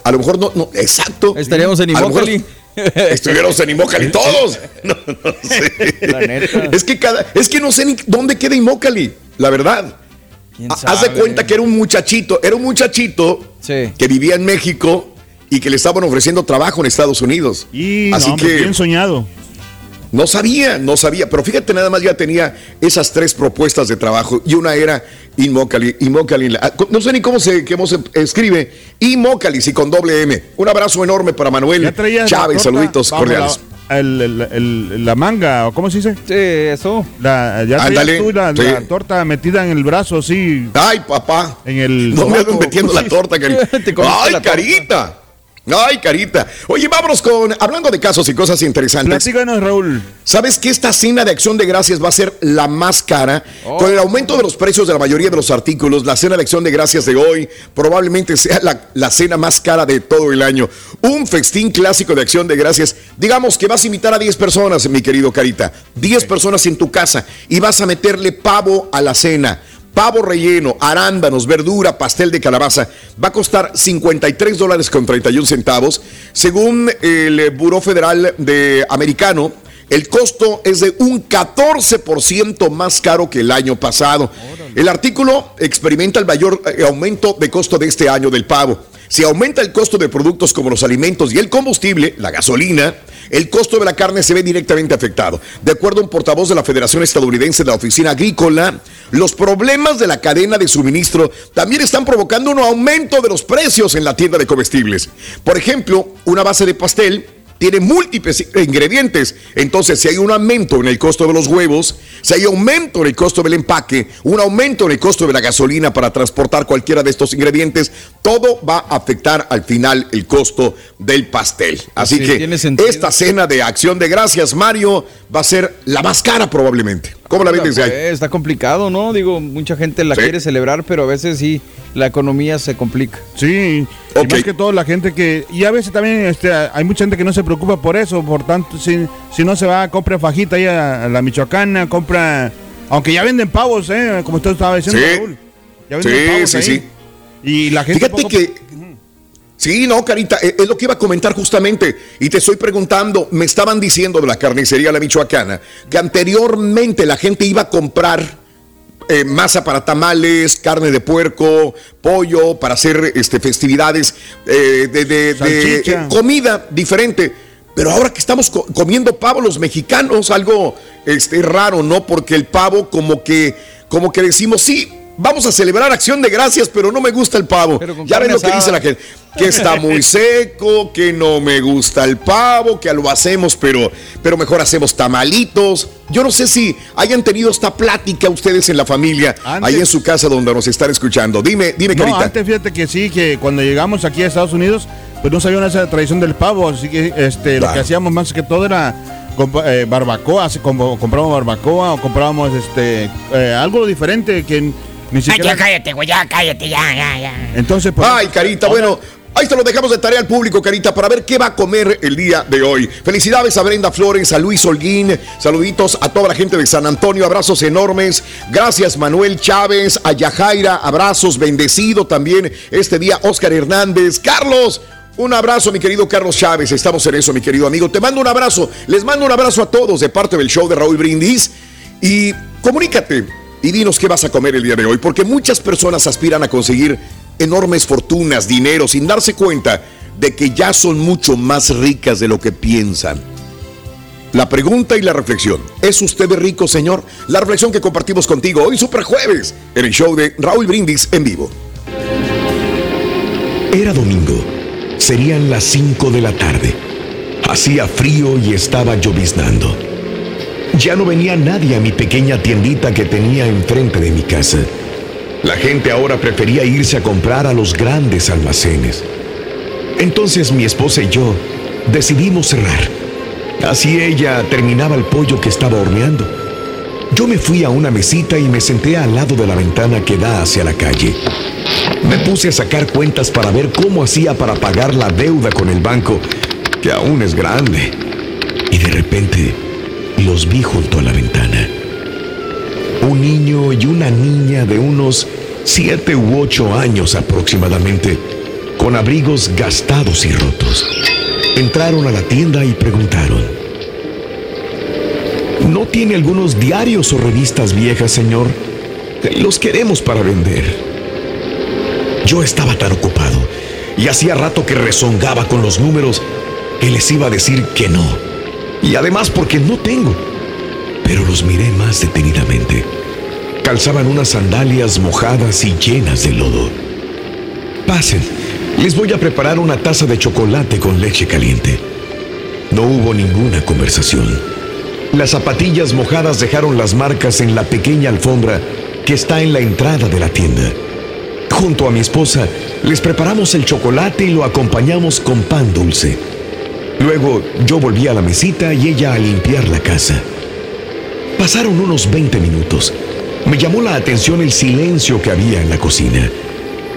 A lo mejor no, no, exacto. Estaríamos en Imócali. Estuviéramos en Imócali todos. No, no sé. La neta. Es que cada, es que no sé ni dónde queda Imócali, la verdad. ¿Quién Ha- Haz de cuenta que era un muchachito, era un muchachito Sí. que vivía en México y que le estaban ofreciendo trabajo en Estados Unidos. Y Así no, hombre, que bien soñado. No sabía, no sabía, pero fíjate, nada más ya tenía esas tres propuestas de trabajo y una era Inmocali, Inmocali, ah, no sé ni cómo se, cómo se escribe, Inmocali, sí, con doble M. Un abrazo enorme para Manuel Chávez, saluditos bajo cordiales. La, el- el- el- la manga, ¿o ¿cómo se dice? Sí, eso. La, ya tú la, sí. la torta metida en el brazo, así. Ay, papá. En el. No me metiendo la torta, Ay, la torta. carita. Ay, carita. Oye, vámonos con, hablando de casos y cosas interesantes. Platícanos, Raúl. ¿Sabes que esta cena de acción de gracias va a ser la más cara? Oh. Con el aumento de los precios de la mayoría de los artículos, la cena de acción de gracias de hoy probablemente sea la, la cena más cara de todo el año. Un festín clásico de acción de gracias. Digamos que vas a invitar a 10 personas, mi querido Carita. 10 personas en tu casa y vas a meterle pavo a la cena. Pavo relleno, arándanos, verdura, pastel de calabaza. Va a costar 53 dólares con 31 centavos. Según el Buró Federal de Americano, el costo es de un 14% más caro que el año pasado. El artículo experimenta el mayor eh, aumento de costo de este año del pavo. Si aumenta el costo de productos como los alimentos y el combustible, la gasolina, el costo de la carne se ve directamente afectado. De acuerdo a un portavoz de la Federación Estadounidense de la Oficina Agrícola, los problemas de la cadena de suministro también están provocando un aumento de los precios en la tienda de comestibles. Por ejemplo, una base de pastel tiene múltiples ingredientes. Entonces, si hay un aumento en el costo de los huevos, si hay aumento en el costo del empaque, un aumento en el costo de la gasolina para transportar cualquiera de estos ingredientes, todo va a afectar al final el costo del pastel. Así Sí, que esta cena de acción de gracias, Mario, va a ser la más cara probablemente. ¿Cómo la ahí? Pues, está complicado, ¿no? Digo, mucha gente la Sí. quiere celebrar, pero a veces sí, la economía se complica. Sí, y Ok. más que todo la gente que... Y a veces también este, hay mucha gente que no se preocupa por eso, por tanto, si, si no se va, compra fajita ahí a, a la Michoacana, compra... Aunque ya venden pavos, ¿eh? Como usted estaba diciendo, Sí. Raúl. Ya venden Sí, pavos sí, ahí. sí. Y la gente... Fíjate poco- que. Sí, no, Carita, eh, es lo que iba a comentar justamente. Y te estoy preguntando, me estaban diciendo de la carnicería La Michoacana que anteriormente la gente iba a comprar eh, masa para tamales, carne de puerco, pollo, para hacer este, festividades eh, de, de- de, Salchicha. eh, comida diferente. Pero ahora que estamos co- comiendo pavo los mexicanos, algo este, raro, ¿no? Porque el pavo como que, como que decimos, sí, vamos a celebrar acción de gracias, pero no me gusta el pavo. Ya ven lo que dice la gente, que está muy seco, que no me gusta el pavo, que lo hacemos, pero, pero mejor hacemos tamalitos. Yo no sé si hayan tenido esta plática ustedes en la familia, Antes- ahí en su casa donde nos están escuchando. Dime, dime, No, Carita. antes fíjate que sí, que cuando llegamos aquí a Estados Unidos, pues no sabían esa tradición del pavo, así que este, lo que hacíamos más que todo era eh, barbacoa, compramos barbacoa o comprábamos este eh, algo diferente que ni Ay, ya cállate, güey, ya cállate, ya, ya, ya. Entonces, pues, Ay, Carita, bueno. Ahí te lo dejamos de tarea al público, Carita, para ver qué va a comer el día de hoy. Felicidades a Brenda Flores, a Luis Holguín, saluditos a toda la gente de San Antonio, abrazos enormes. Gracias Manuel Chávez, a Yajaira, abrazos, bendecido también este día Oscar Hernández. Carlos, un abrazo, mi querido Carlos Chávez. Estamos en eso, mi querido amigo. Te mando un abrazo. Les mando un abrazo a todos de parte del show de Raúl Brindis. Y comunícate y dinos qué vas a comer el día de hoy, porque muchas personas aspiran a conseguir enormes fortunas, dinero, sin darse cuenta de que ya son mucho más ricas de lo que piensan. La pregunta y la reflexión, ¿es usted rico, señor? La reflexión que compartimos contigo hoy, Super Jueves, en el show de Raúl Brindis en vivo. Era domingo. Serían las 5 de la tarde. Hacía frío y estaba lloviznando. Ya no venía nadie a mi pequeña tiendita que tenía enfrente de mi casa. La gente ahora prefería irse a comprar a los grandes almacenes. Entonces mi esposa y yo decidimos cerrar. Así ella terminaba el pollo que estaba horneando. Yo me fui a una mesita y me senté al lado de la ventana que da hacia la calle. Me puse a sacar cuentas para ver cómo hacía para pagar la deuda con el banco, que aún es grande. Y de repente los vi junto a la ventana. Un niño y una niña de unos siete u ocho años aproximadamente, con abrigos gastados y rotos. Entraron a la tienda y preguntaron, ¿no tiene algunos diarios o revistas viejas, señor? Los queremos para vender. Yo estaba tan ocupado y hacía rato que rezongaba con los números que les iba a decir que no. Y además porque no tengo. Pero los miré más detenidamente. Calzaban unas sandalias mojadas y llenas de lodo. Pasen, les voy a preparar una taza de chocolate con leche caliente. No hubo ninguna conversación. Las zapatillas mojadas dejaron las marcas en la pequeña alfombra que está en la entrada de la tienda. Junto a mi esposa, les preparamos el chocolate y lo acompañamos con pan dulce. Luego yo volví a la mesita y ella a limpiar la casa. Pasaron unos 20 minutos. Me llamó la atención el silencio que había en la cocina.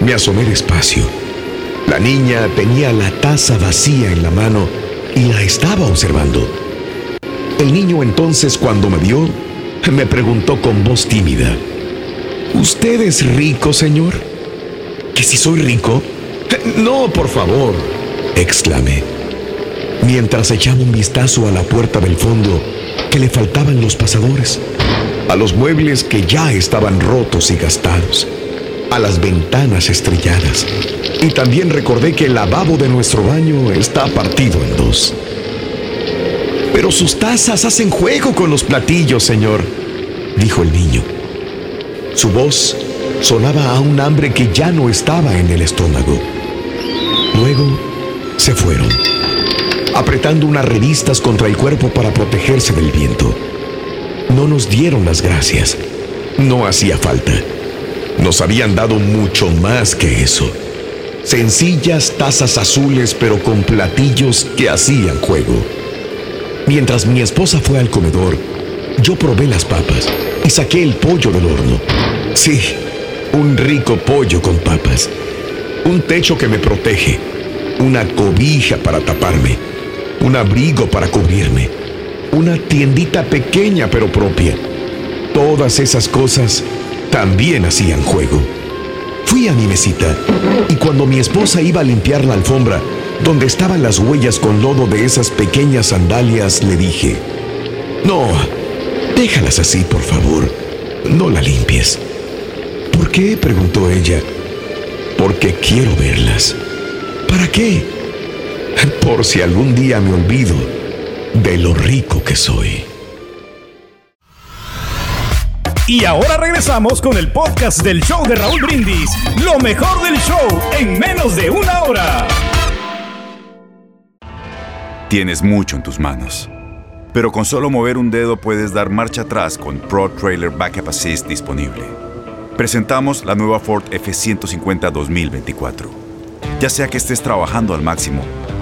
Me asomé despacio. La niña tenía la taza vacía en la mano y la estaba observando. El niño entonces cuando me vio, me preguntó con voz tímida, ¿Usted es rico, señor? ¿Que si soy rico? No, por favor, exclamé, mientras echaba un vistazo a la puerta del fondo que le faltaban los pasadores, a los muebles que ya estaban rotos y gastados, a las ventanas estrelladas, y también recordé que el lavabo de nuestro baño está partido en dos. Pero sus tazas hacen juego con los platillos, señor, dijo el niño. Su voz sonaba a un hambre que ya no estaba en el estómago. Luego se fueron, apretando unas revistas contra el cuerpo para protegerse del viento. No nos dieron las gracias. No hacía falta. Nos habían dado mucho más que eso. Sencillas tazas azules pero con platillos que hacían juego. Mientras mi esposa fue al comedor, yo probé las papas y saqué el pollo del horno. Sí, un rico pollo con papas. Un techo que me protege. Una cobija para taparme. Un abrigo para cubrirme. Una tiendita pequeña pero propia. Todas esas cosas también hacían juego. Fui a mi mesita y cuando mi esposa iba a limpiar la alfombra, donde estaban las huellas con lodo de esas pequeñas sandalias, le dije, no, déjalas así, por favor, no la limpies. ¿Por qué? preguntó ella. Porque quiero verlas. ¿Para qué? Por si algún día me olvido de lo rico que soy. Y ahora regresamos con el podcast del show de Raúl Brindis. Lo mejor del show en menos de una hora. Tienes mucho en tus manos. Pero con solo mover un dedo puedes dar marcha atrás con Pro Trailer Backup Assist disponible. Presentamos la nueva Ford F150 2024. Ya sea que estés trabajando al máximo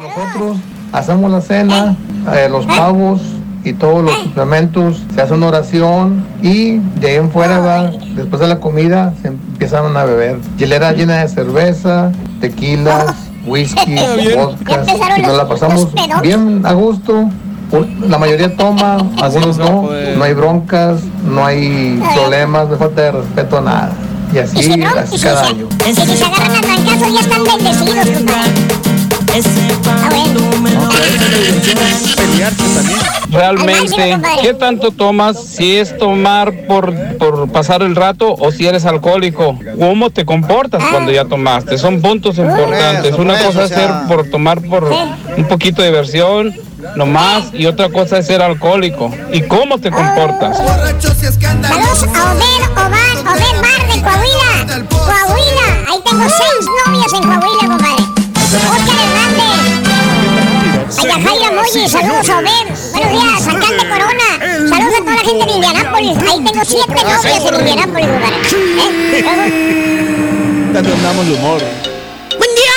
Nosotros hacemos la cena, eh, los pavos y todos los suplementos, se hace una oración y de ahí en fuera, va, después de la comida, se empiezan a beber. Hielera llena de cerveza, tequilas, whisky, vodka. Y nos la pasamos bien a gusto. La mayoría toma, algunos no, no hay broncas, no hay problemas, no hay falta de respeto a nada. Y así, así cada año. Si se agarran a trancazos ya están bendecidos, compadre. Ah, Realmente, ¿qué tanto tomas? Si es tomar por, por pasar el rato o si eres alcohólico. ¿Cómo te comportas cuando ya tomaste? Son puntos importantes. Una cosa es ser por tomar por un poquito de diversión, nomás, y otra cosa es ser alcohólico. ¿Y cómo te comportas? Saludos a Omer, Oban, Omer Mar de Coahuila. Coahuila. Ahí tengo seis novias en Coahuila. Oscar Hernández. Allá Jaira Moyi, saludos a Omer. Buenos días, alcalde Corona. Saludos a toda la gente de Indianápolis. Ahí tengo siete novias en Indianápolis. ¿Eh? Tanto andamos de humor. Buen día,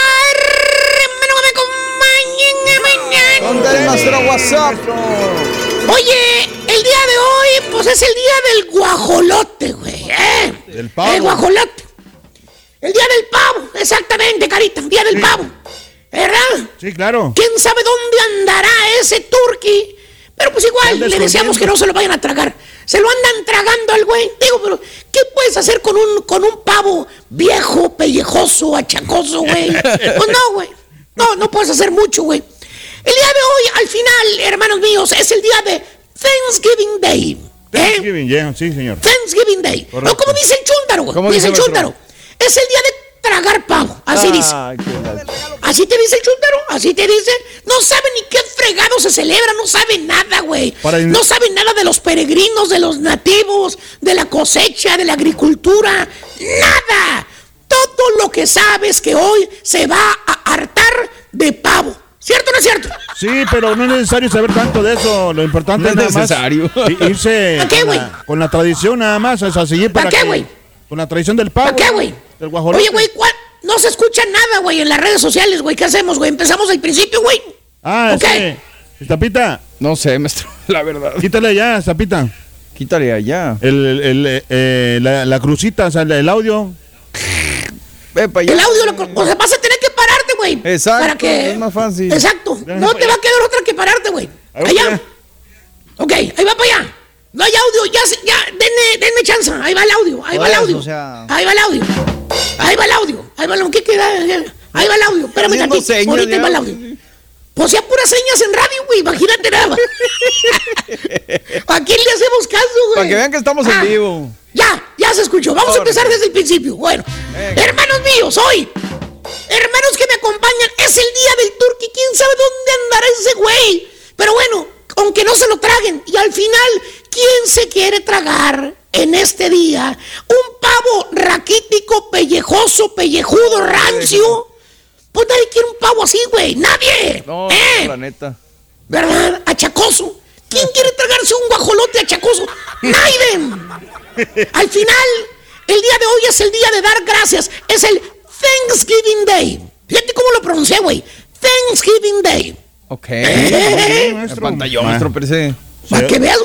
hermano, me acompañen mañana. ¿Dónde es nuestro WhatsApp? Oye, el día de hoy, pues es el día del guajolote, güey. ¿eh? Del pavo. El guajolote. El día del pavo, exactamente, carita. Día del pavo. ¿Verdad? Sí, claro. ¿Quién sabe dónde andará ese turqui? Pero pues igual, le deseamos que no se lo vayan a tragar. Se lo andan tragando al güey. Digo, pero ¿qué puedes hacer con un, con un pavo viejo, pellejoso, achacoso, güey? Pues no, güey. No, no puedes hacer mucho, güey. El día de hoy, al final, hermanos míos, es el día de Thanksgiving Day. ¿eh? Thanksgiving, yeah, sí, señor. Thanksgiving Day. Correcto. No, como dice el chúntaro, güey. ¿Cómo Dice dice el chúntaro. Es el día de tragar pavo. Así dice. Qué lástima. Así te dice el chúntaro, así te dice. No sabe ni qué fregado se celebra, no sabe nada, güey. No sabe nada de los peregrinos, de los nativos, de la cosecha, de la agricultura. Nada. Todo lo que sabe es que hoy se va a hartar de pavo. ¿Cierto o no es cierto? Sí, pero no es necesario saber tanto de eso. Lo importante No es es nada necesario. más irse ¿Para qué, con, la, con la tradición nada más, o sea, seguir para ¿Para qué, que- güey? Con la tradición del pavo. ¿Para qué, güey? Del guajolote. Oye, güey, ¿cuál? no se escucha nada, güey, en las redes sociales, güey. ¿Qué hacemos, güey? Empezamos al principio, güey. Ah, Ok. sí. Zapita, No sé, maestro, la verdad. quítale ya, Zapita. Quítale allá. El, el- el, eh, la, la crucita, o sea, el, audio. Ve para allá. El audio, lo, o sea, vas a tener que pararte, güey. Exacto, Para que... es más fácil. Exacto. No te va a quedar otra que pararte, güey. Allá. Ok, ahí va para allá. No hay audio, ya, ya, denme, denme chance. Ahí va el audio, ahí va el audio. o sea- Ahí va el audio. Ahí va el audio. Ahí va el audio. ¿Qué queda? Ahí va el audio. Espérame tantito. señas, Ahorita ahí va el ya. audio. Pues ya puras señas en radio, güey. Imagínate nada más. ¿A quién le hacemos caso, güey? Para que vean que estamos Ah, en vivo. Ya, ya se escuchó. Vamos a empezar desde el principio. Bueno, hermanos míos, hoy hermanos que me acompañan, es el día del turkey. ¿Quién sabe dónde andará ese güey? Pero bueno, aunque no se lo traguen. Y al final, ¿quién se quiere tragar en este día un pavo raquítico, pellejoso, pellejudo, rancio? Pues nadie quiere un pavo así, güey. Nadie. No, ¿Eh? la neta. ¿Verdad? Achacoso. ¿Quién quiere tragarse un guajolote achacoso? ¡Nadie! Al final, el día de hoy es el día de dar gracias. Es el Thanksgiving Day. Fíjate cómo lo pronuncié, güey. Thanksgiving Day. Ok. Eh, El pantallómetro, parece. Para que veas.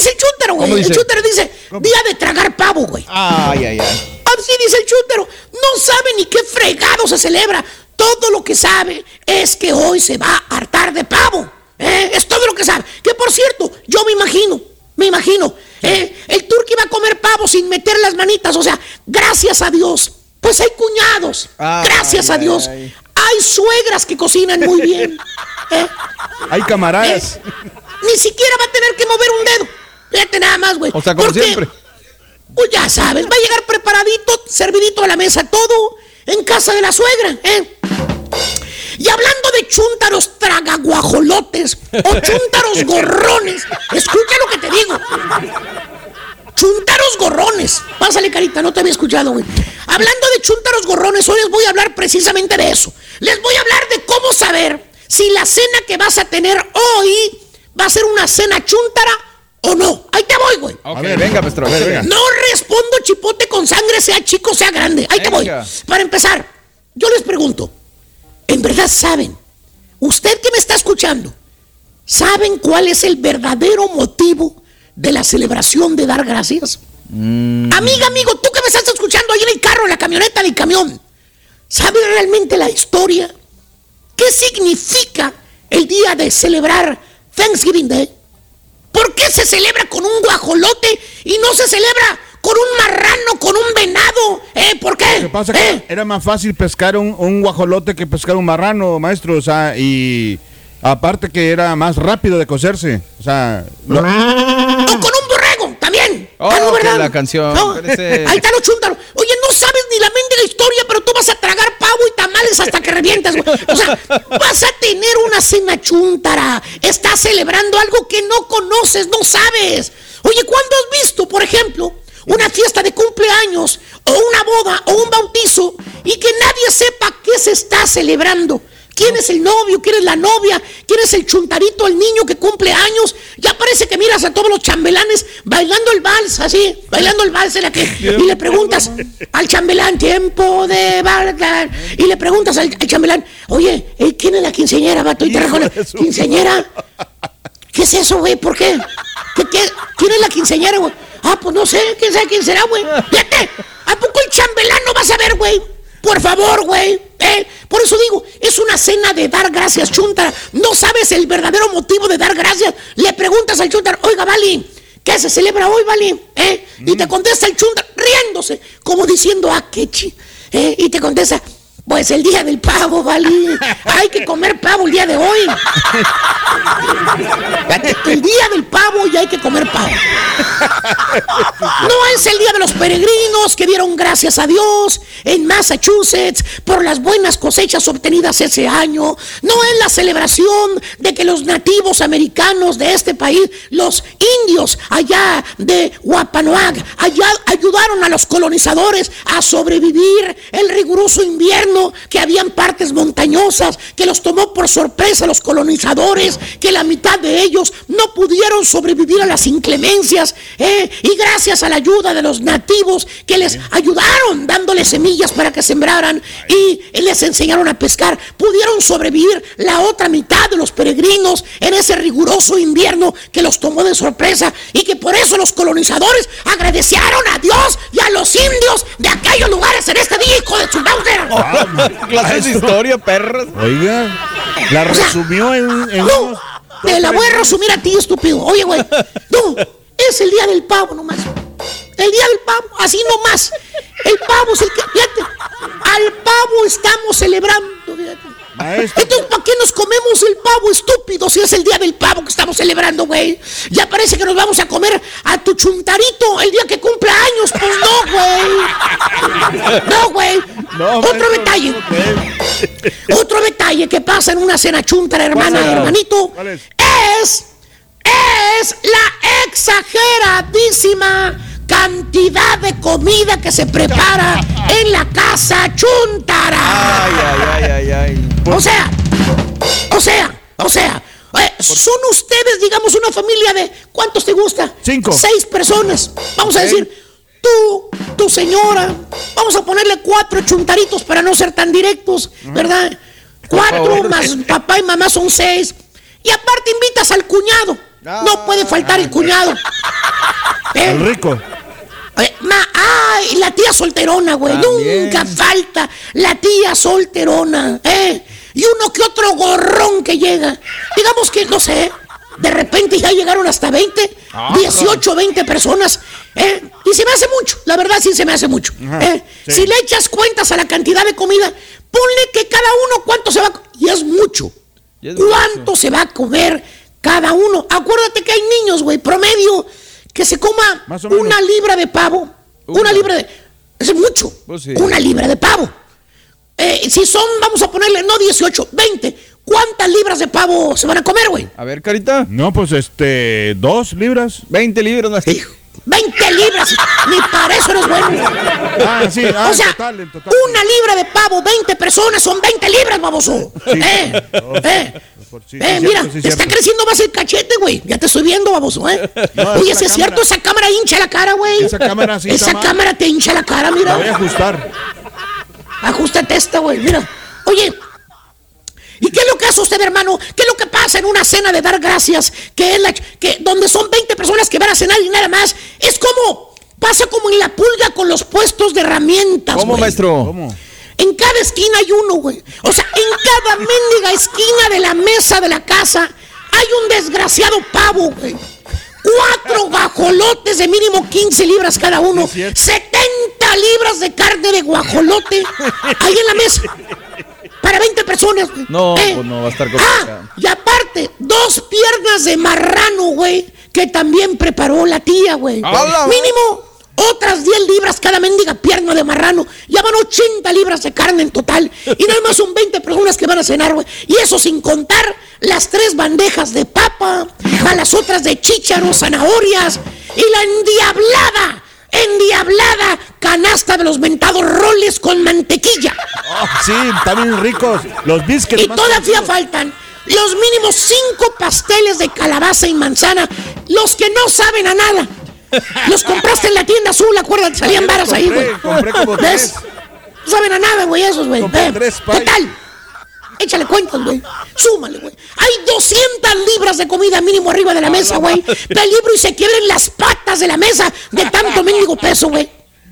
Dice el chúntaro, ¿Cómo güey. El dice? chúntaro dice, día de tragar pavo, güey. Ay, ay, ay. Así dice el chúntaro. No sabe ni qué fregado se celebra. Todo lo que sabe es que hoy se va a hartar de pavo. ¿eh? Es todo lo que sabe. Que por cierto, yo me imagino, me imagino, ¿eh? el turqui va a comer pavo sin meter las manitas. O sea, gracias a Dios. Pues hay cuñados. Ay, gracias a ay, Dios. ay. Hay suegras que cocinan muy bien. ¿eh? Hay camaradas. Ni siquiera va a tener que mover un dedo. Fíjate nada más, güey. O sea, como Porque, siempre. Pues ya sabes, va a llegar preparadito, servidito a la mesa, todo en casa de la suegra, ¿eh? Y hablando de chúntaros tragaguajolotes o chúntaros gorrones, escucha lo que te digo. Chúntaros gorrones. Pásale, carita, no te había escuchado, güey. Hablando de chúntaros gorrones, hoy les voy a hablar precisamente de eso. Les voy a hablar de cómo saber si la cena que vas a tener hoy va a ser una cena chúntara o no. Ahí te voy, güey. Ok, venga, maestro. a ver, venga. No respondo chipote con sangre, sea chico, sea grande. Ahí te voy. Para empezar, yo les pregunto, ¿en verdad saben? Usted que me está escuchando, ¿saben cuál es el verdadero motivo de la celebración de dar gracias? Amiga, amigo, tú que me estás escuchando ahí en el carro, en la camioneta, en el camión, ¿sabes realmente la historia? ¿Qué significa el día de celebrar Thanksgiving Day? ¿Por qué se celebra con un guajolote y no se celebra con un marrano, con un venado? ¿Eh? ¿Por qué? Lo que pasa es que era más fácil pescar un, un guajolote que pescar un marrano, maestro. O sea, y aparte que era más rápido de cocerse. O sea, lo- O con un borrego, también. Oh, Ah, no, la canción. No, Ahí está lo chúntaro. Oye, sabes ni la mente de la historia, pero tú vas a tragar pavo y tamales hasta que revientas. O sea, vas a tener una cena chúntara. Estás celebrando algo que no conoces, no sabes. Oye, ¿cuándo has visto, por ejemplo, una fiesta de cumpleaños o una boda o un bautizo y que nadie sepa qué se está celebrando? ¿Quién es el novio? ¿Quién es la novia? ¿Quién es el chuntarito, el niño que cumple años? Ya parece que miras a todos los chambelanes bailando el vals, así, bailando el vals en la que, y le preguntas al chambelán, tiempo de bailar, y le preguntas al, al chambelán, oye, eh, ¿quién es la quinceañera, vato? Y te responde, ¿quinceañera? ¿Qué es eso, güey? ¿Por qué? ¿Qué, qué? quién es la quinceañera, güey? Ah, pues no sé, quién sabe quién será, güey. Fíjate, ¿a poco el chambelán no vas a ver, güey? Por favor, güey. ¿eh? Por eso digo, es una cena de dar gracias, Chuntar. No sabes el verdadero motivo de dar gracias. Le preguntas al Chuntar, oiga, Vali, ¿qué se celebra hoy, Vali? ¿Eh? Y te contesta el Chuntar riéndose, como diciendo, ah, qué chi. ¿eh? Y te contesta, pues el día del pavo, Vali. Hay que comer pavo el día de hoy. El día del pavo y hay que comer pavo. No es el día de los peregrinos que dieron gracias a Dios en Massachusetts por las buenas cosechas obtenidas ese año. No es la celebración de que los nativos americanos de este país, los indios allá de Wampanoag, allá ayudaron a los colonizadores a sobrevivir el riguroso invierno que habían partes montañosas que los tomó por sorpresa los colonizadores, que la mitad de ellos no pudieron sobrevivir a las inclemencias, ¿eh? y gracias a la ayuda de los nativos que les ayudaron dándoles semillas para que sembraran y les enseñaron a pescar, pudieron sobrevivir la otra mitad de los peregrinos en ese riguroso invierno que los tomó de sorpresa y que por eso los colonizadores agradecieron a Dios y a los indios de aquellos lugares en este hijo de su Bowser. Clases de historia, perras. Oiga, la resumió en, en No, unos- te la voy a resumir a ti, estúpido. Oye, güey, no, es el día del pavo nomás. El día del pavo, así nomás. El pavo es el que, fíjate, al pavo estamos celebrando, fíjate. Entonces, ¿para qué nos comemos el pavo estúpido si es el día del pavo que estamos celebrando, güey? Ya parece que nos vamos a comer a tu chuntarito el día que cumpla años. Pues no, güey. No, güey. Otro detalle. Otro detalle que pasa en una cena chuntara, hermana, hermanito, es, es la exageradísima cantidad de comida que se prepara en la casa chuntara. Ay, ay, ay, ay, ay. O sea, o sea, o sea, eh, son ustedes, digamos, una familia de ¿cuántos te gusta? Cinco. Seis personas. Vamos a decir, tú, tu señora, vamos a ponerle cuatro chuntaritos para no ser tan directos, ¿verdad? Cuatro más papá y mamá son seis. Y aparte invitas al cuñado. No puede faltar el cuñado. ¿Eh? El rico. Eh, ma- ay, la tía solterona, güey. También. Nunca falta la tía solterona, ¿eh? Y uno que otro gorrón que llega. Digamos que, no sé, de repente ya llegaron hasta 20, Ah, 18, 20 personas, ¿eh? Y se me hace mucho, la verdad sí se me hace mucho. Ajá, ¿eh? sí. Si le echas cuentas a la cantidad de comida, ponle que cada uno cuánto se va a... Y es mucho. Y es ¿Cuánto se va a comer cada uno? Acuérdate que hay niños, güey, promedio, que se coma Más o menos. una libra de pavo. Una, Una. libra de... Es mucho. Pues sí. Una libra de pavo. Eh, si son, vamos a ponerle, no 18, 20. ¿Cuántas libras de pavo se van a comer, güey? A ver, Carita. No, pues este, dos libras. 20 libras, maestro. 20 libras. Ni para eso eres bueno. Ah, sí, ah, o sea, en total, en total. una libra de pavo, 20 personas, son 20 libras, baboso. Eh, eh. Sí, Eh, mira, te está cierto. creciendo más el cachete, güey. Ya te estoy viendo, baboso, ¿eh? No, Oye, si es cierto, cámara. esa cámara hincha la cara, güey. Esa cámara sí Esa mal. cámara te hincha la cara, La voy a mira. ajustar. Ajustate esta, güey, mira. Oye, ¿y qué es lo que hace usted, hermano? ¿Qué es lo que pasa en una cena de dar gracias? Que es la, que donde son 20 personas que van a cenar y nada más. Es como, pasa como en la pulga con los puestos de herramientas, ¿Cómo, maestro? ¿Cómo? En cada esquina hay uno, güey. O sea, en cada mendiga esquina de la mesa de la casa hay un desgraciado pavo, güey. Cuatro guajolotes de mínimo 15 libras cada uno. 70 libras de carne de guajolote ahí en la mesa. Para 20 personas, güey. No, ¿Eh? pues no va a estar Ah, complicado. y aparte, dos piernas de marrano, güey, que también preparó la tía, güey. ¡Hala! Mínimo otras 10 libras cada mendiga pierna de marrano. Ya van 80 libras de carne en total. Y nada más son 20 personas que van a cenar, güey. Y eso sin contar las tres bandejas de papa, a las otras de chícharos, zanahorias y la endiablada, endiablada canasta de los mentados roles con mantequilla. Oh, sí, bien ricos. Los biscuits. Y todavía faltan los mínimos cinco pasteles de calabaza y manzana, los que no saben a nada. Los compraste en la tienda azul, acuérdate, salían También varas ahí, güey. compré como ¿Ves? No saben a nada, güey, esos, güey. Eh, tres ¿Qué pay. tal? Échale cuentas, güey. Súmale, güey. Hay 200 libras de comida mínimo arriba de la mesa, güey. Peligro y se quiebren las patas de la mesa de tanto mendigo peso, güey.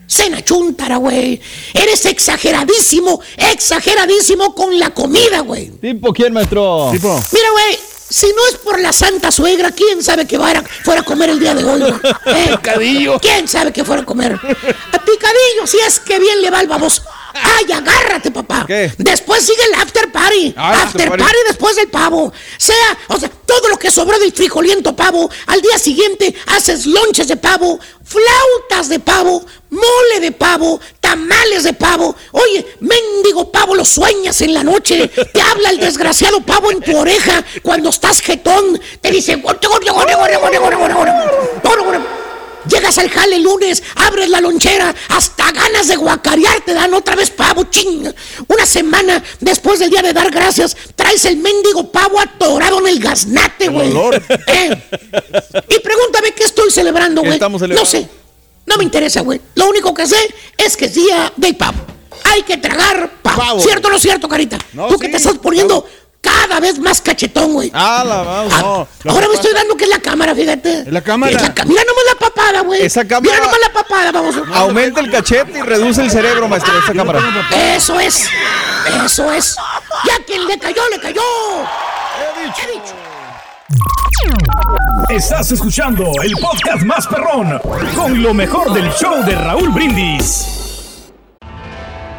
Cena chuntara, güey. Eres exageradísimo, exageradísimo con la comida, güey. ¿Tipo quién, maestro? Tipo, Mira, güey, si no es por la santa suegra, ¿quién sabe que fuera, fuera a comer el día de hoy? güey? ¿Eh? Picadillo. ¿Quién sabe que fuera a comer? A picadillo, si es que bien le va al baboso. ¡Ay, agárrate, papá! ¿Qué? Después sigue el after party. Ah, after party. después del pavo. Sea, o sea, todo lo que sobró del frijoliento pavo, al día siguiente haces lonches de pavo, flautas de pavo, mole de pavo, tamales de pavo. Oye, mendigo pavo, lo sueñas en la noche. Te habla el desgraciado pavo en tu oreja cuando estás jetón. Te dice, llegas al jale lunes, abres la lonchera, hasta ganas de guacarear te dan otra vez pavo, ching. Una semana después del día de dar gracias, traes el mendigo pavo atorado en el gaznate, güey. ¿Eh? Y pregúntame qué estoy celebrando, güey. No sé, no me interesa, güey. Lo único que sé es que es día del pavo. Hay que tragar pavo. ¿Cierto o no cierto, carita? No, Tú sí, que te estás poniendo cada vez más cachetón, güey. Ah, la vamos. Ah, no, lo Ahora me pasa- estoy dando que es la cámara, fíjate. Es la cámara. Es la mira nomás la papada, güey. Esa cámara- Mira nomás la papada, vamos. Aumenta el cachete y reduce el cerebro, maestro, esta cámara. Eso es. Eso es. Ya quien le cayó, le cayó. He dicho. Estás escuchando el podcast más perrón con lo mejor del show de Raúl Brindis.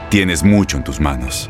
Tienes mucho en tus manos.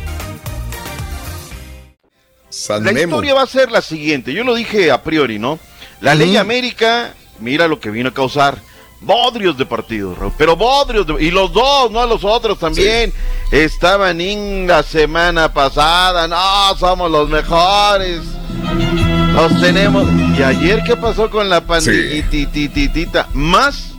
La historia va a ser la siguiente. Yo lo dije a priori, ¿no? La ley América, mira lo que vino a causar. Bodrios de partidos, pero bodrios de- y los dos, no los otros también. Estaban en la semana pasada, no, somos los mejores. Los tenemos. ¿Y ayer qué pasó con la pandillita? Más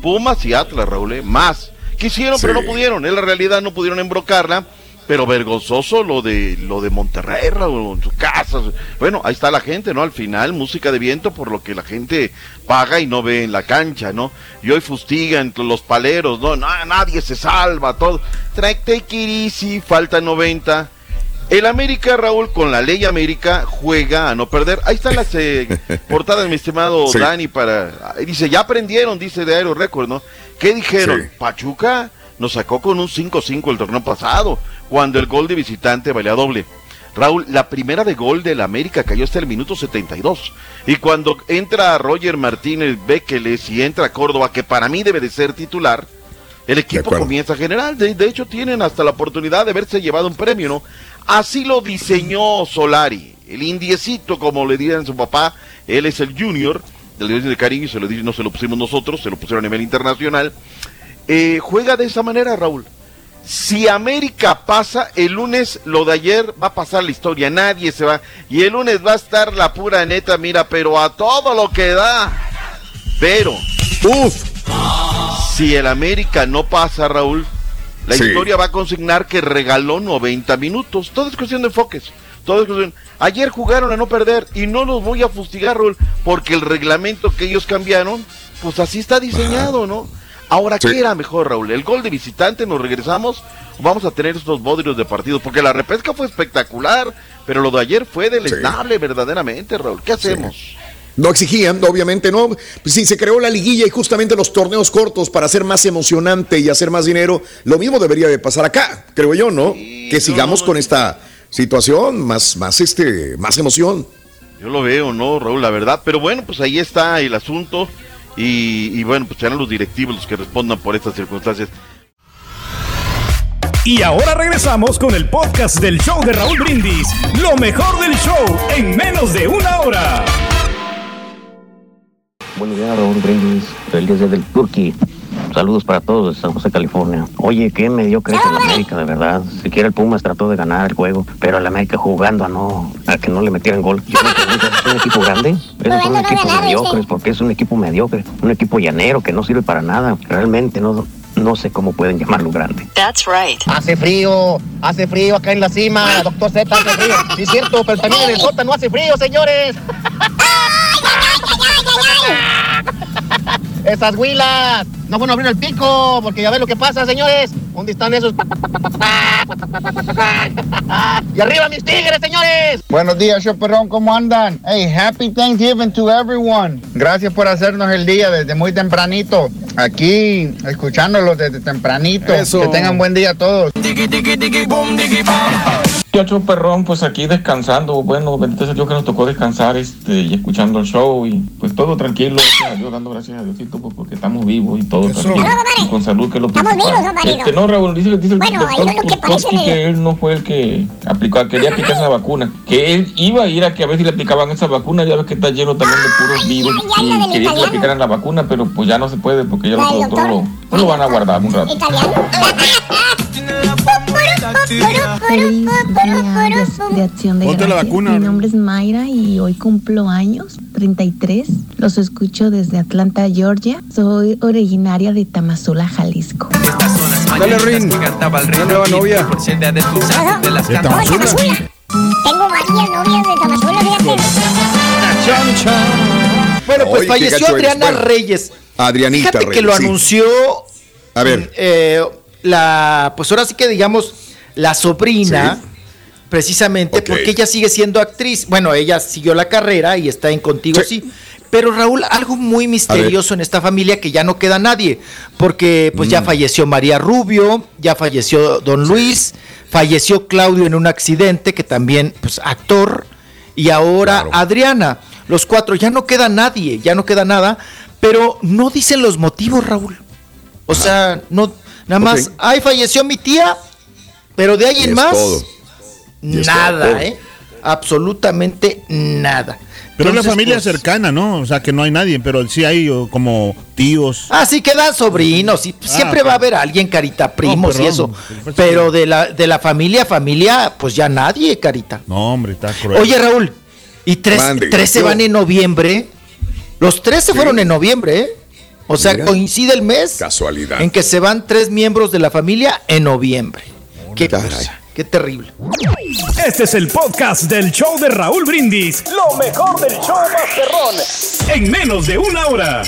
Pumas y Atlas, Raúl, ¿eh? más. Quisieron, pero no pudieron. En la realidad no pudieron embrocarla. Pero vergonzoso lo de lo de Monterrey, en su casa. Bueno, ahí está la gente, ¿no? Al final, música de viento por lo que la gente paga y no ve en la cancha, ¿no? Y hoy fustiga entre los paleros, ¿no? Na- nadie se salva, todo. Trae take easy, falta 90. El América, Raúl, con la ley América, juega a no perder. Ahí están las eh, portadas, mi estimado Sí. Dani, para... Dice, ya aprendieron, dice de Aero Record, ¿no? ¿Qué dijeron? Sí. Pachuca nos sacó con un 5-5 el torneo pasado, cuando el gol de visitante valía doble. Raúl, la primera de gol del América cayó hasta el minuto 72. Y cuando entra Roger Martínez Bekeles y entra Córdoba, que para mí debe de ser titular, el equipo comienza a generar. De, de hecho, tienen hasta la oportunidad de haberse llevado un premio, ¿no? Así lo diseñó Solari, el indiecito, como le dirían su papá. Él es el junior del Dios de cariño, se lo no se lo pusimos nosotros, se lo pusieron a nivel internacional. Eh, juega de esa manera, Raúl. Si América pasa, el lunes lo de ayer va a pasar la historia, nadie se va. Y el lunes va a estar la pura neta, mira, pero a todo lo que da. Pero, si el América no pasa, Raúl, la Sí. historia va a consignar que regaló 90 minutos. Todo es cuestión de enfoques. Todo es cuestión. Ayer jugaron a no perder y no los voy a fustigar, Raúl, porque el reglamento que ellos cambiaron, pues así está diseñado, ¿no? Ahora, ¿qué era mejor, Raúl? ¿El gol de visitante? ¿Nos regresamos? ¿O vamos a tener estos bodrios de partido? Porque la repesca fue espectacular, pero lo de ayer fue deleznable, verdaderamente, Raúl. ¿Qué hacemos? No exigían, obviamente no. Pues sí, se creó la liguilla y justamente los torneos cortos para hacer más emocionante y hacer más dinero. Lo mismo debería de pasar acá, creo yo, ¿no? que sigamos con esta situación, más, más, este, más emoción. Yo lo veo, ¿no, Raúl? La verdad. Pero bueno, pues ahí está el asunto. Y, y bueno, pues serán los directivos los que respondan por estas circunstancias. Y ahora regresamos con el podcast del show de Raúl Brindis. Lo mejor del show en menos de una hora. Buenos días, Raúl Brindis, feliz día del Turkey. Saludos para todos de San José, California. Oye, qué mediocre es el América, de verdad. Siquiera el Pumas trató de ganar el juego, pero el América jugando a no, a que no le metieran gol. Yo me pregunto, ¿es un equipo grande? Esos son equipos mediocres, porque es un equipo mediocre, un equipo llanero que no sirve para nada. Realmente no, no sé cómo pueden llamarlo grande. That's right. Hace frío, hace frío acá en la cima, doctor Z, hace frío. Sí, es cierto, pero también en el sótano hace frío, señores. Esas huilas, no bueno abrir el pico, porque ya ves lo que pasa, señores. ¿Dónde están esos? ¡Y arriba mis tigres, señores! Buenos días, show perrón, ¿cómo andan? Hey, happy Thanksgiving to everyone. Gracias por hacernos el día desde muy tempranito. Aquí, escuchándolos desde tempranito. Eso. Que tengan buen día todos. Ya, show perrón, pues aquí descansando. Bueno, bendito sea Dios que nos tocó descansar este, y escuchando el show y pues todo tranquilo. Gracias a Dios, dando gracias a Diosito pues, porque estamos vivos y todo tranquilo. y con salud, que es lo Estamos principal. vivos, ¿no, marido? Este, no, Raúl, dice, dice el Bueno, doctor que parece que él no fue el que aplicó, quería aplicarse la vacuna. Que él iba a ir a que a ver si le aplicaban esa vacuna. Ya ves que está lleno también de puros virus. ay, la y quería que le aplicaran la vacuna, pero pues ya no se puede porque ya los doctores lo, no lo van a guardar un rato. Italiano. Feliz día de, de acción de Ponte la vacuna, Mi ¿no? nombre es Mayra y hoy cumplo años, 33. Los escucho desde Atlanta, Georgia. Soy originaria de Tamazula, Jalisco. Dale, Rin. La nueva novia. De Tamazula. Tengo varias novias de Tamazula, fíjate. Bueno, pues falleció eres. Adriana Bueno, Reyes. Adrianita Fíjate que Reyes, lo sí. anunció. A ver. eh, la, pues ahora sí que digamos, la sobrina. Precisamente porque ella sigue siendo actriz. Bueno, ella siguió la carrera y está en Contigo sí. Pero Raúl, algo muy misterioso en esta familia que ya no queda nadie, porque pues Mm. ya falleció María Rubio, ya falleció Don Luis, falleció Claudio en un accidente, que también pues actor, y ahora Adriana. Los cuatro, ya no queda nadie, ya no queda nada, pero no dicen los motivos, Raúl. O sea, no, nada más, ay, falleció mi tía, pero de ahí en más, todo. Nada, todo. ¿eh? Absolutamente nada. Pero Entonces, familia pues, cercana, ¿no? O sea, que no hay nadie, pero sí hay como tíos. Ah, sí quedan sobrinos, y siempre ok. va a haber alguien, carita, primos y perdón, eso. pues, Pero de la, de la familia, familia, pues ya nadie, carita. No, hombre, está cruel. Oye, Raúl, y tres, Mande. tres se van en noviembre. Los tres se fueron en noviembre, ¿eh? O sea, Mira. coincide el mes Casualidad. en que se van tres miembros de la familia en noviembre. Qué cosa, qué terrible. Este es el podcast del show de Raúl Brindis. Lo mejor del show Masterrón. En menos de una hora.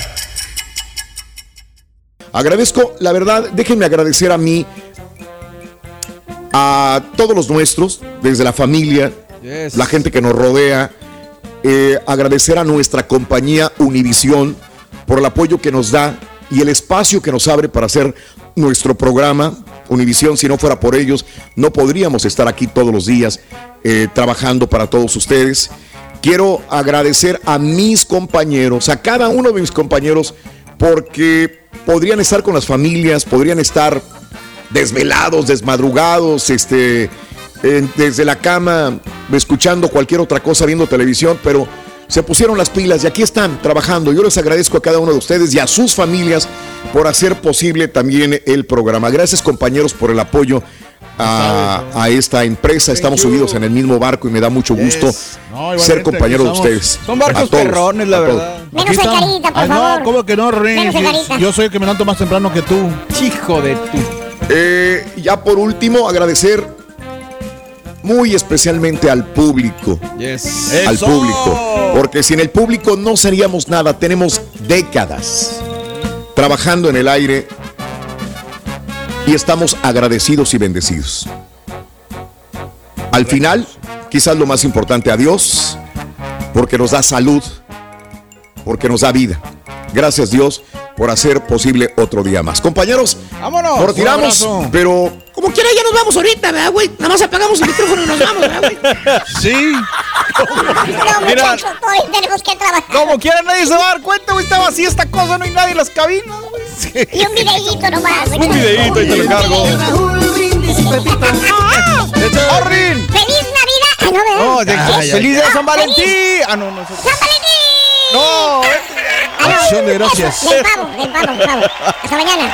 Agradezco, la verdad, déjenme agradecer a mí, a todos los nuestros, desde la familia, Yes. la gente que nos rodea, eh, agradecer a nuestra compañía Univisión por el apoyo que nos da y el espacio que nos abre para hacer nuestro programa. Univisión, si no fuera por ellos, no podríamos estar aquí todos los días eh, trabajando para todos ustedes. Quiero agradecer a mis compañeros, a cada uno de mis compañeros, porque podrían estar con las familias, podrían estar desvelados, desmadrugados, este, desde la cama, escuchando cualquier otra cosa, viendo televisión, pero se pusieron las pilas y aquí están trabajando. Yo les agradezco a cada uno de ustedes y a sus familias por hacer posible también el programa. Gracias compañeros por el apoyo a, a esta empresa. Estamos subidos en el mismo barco y me da mucho gusto No, ser compañero de ustedes. Son barcos perrones, la verdad. Menos Aquí el carita, por Ay, favor. No, ¿cómo que no, carita. Yo soy el que me levanto más temprano que tú. Hijo de tu. Eh, ya por último, agradecer muy especialmente al público. Yes. Al ¡Eso! público. Porque sin el público no seríamos nada. Tenemos décadas trabajando en el aire y estamos agradecidos y bendecidos. Al final, quizás lo más importante a Dios, porque nos da salud, porque nos da vida. Gracias Dios por hacer posible otro día más. Compañeros, Vámonos. nos retiramos, Un pero Como quiera, ya nos vamos ahorita, ¿verdad, güey? Nada más apagamos el micrófono y nos vamos, ¿verdad, güey? Sí. No, Mira. muchachos, todavía tenemos que trabajar. Como quiera, nadie se va a dar cuenta, güey. Está vacía esta cosa, no hay nadie en las cabinas, güey. Y un videíto nomás. Un videíto y te lo cargo. ¡Ah, Rin! ¡Feliz Navidad! Ah, no, ¿verdad? No, de- Ay, ay, ¡Feliz. San Valentín! Ah, no, no. ¡San Valentín! No, no, Acción de gracias. Del pavo, del pavo, del pavo. Hasta mañana.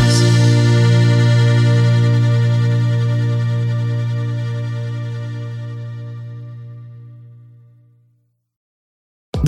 eyes.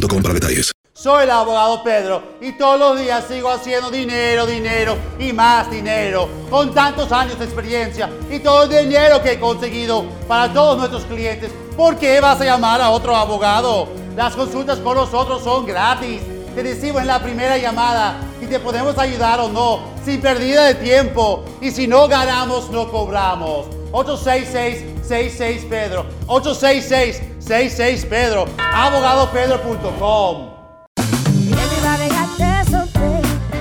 para detalles. Soy el abogado Pedro y todos los días sigo haciendo dinero, dinero y más dinero. Con tantos años de experiencia y todo el dinero que he conseguido para todos nuestros clientes, ¿por qué vas a llamar a otro abogado? Las consultas con nosotros son gratis. Te decimos en la primera llamada si te podemos ayudar o no, sin pérdida de tiempo. Y si no ganamos, no cobramos. 866-66 Pedro. 866-66 Pedro. Abogadopedro.com.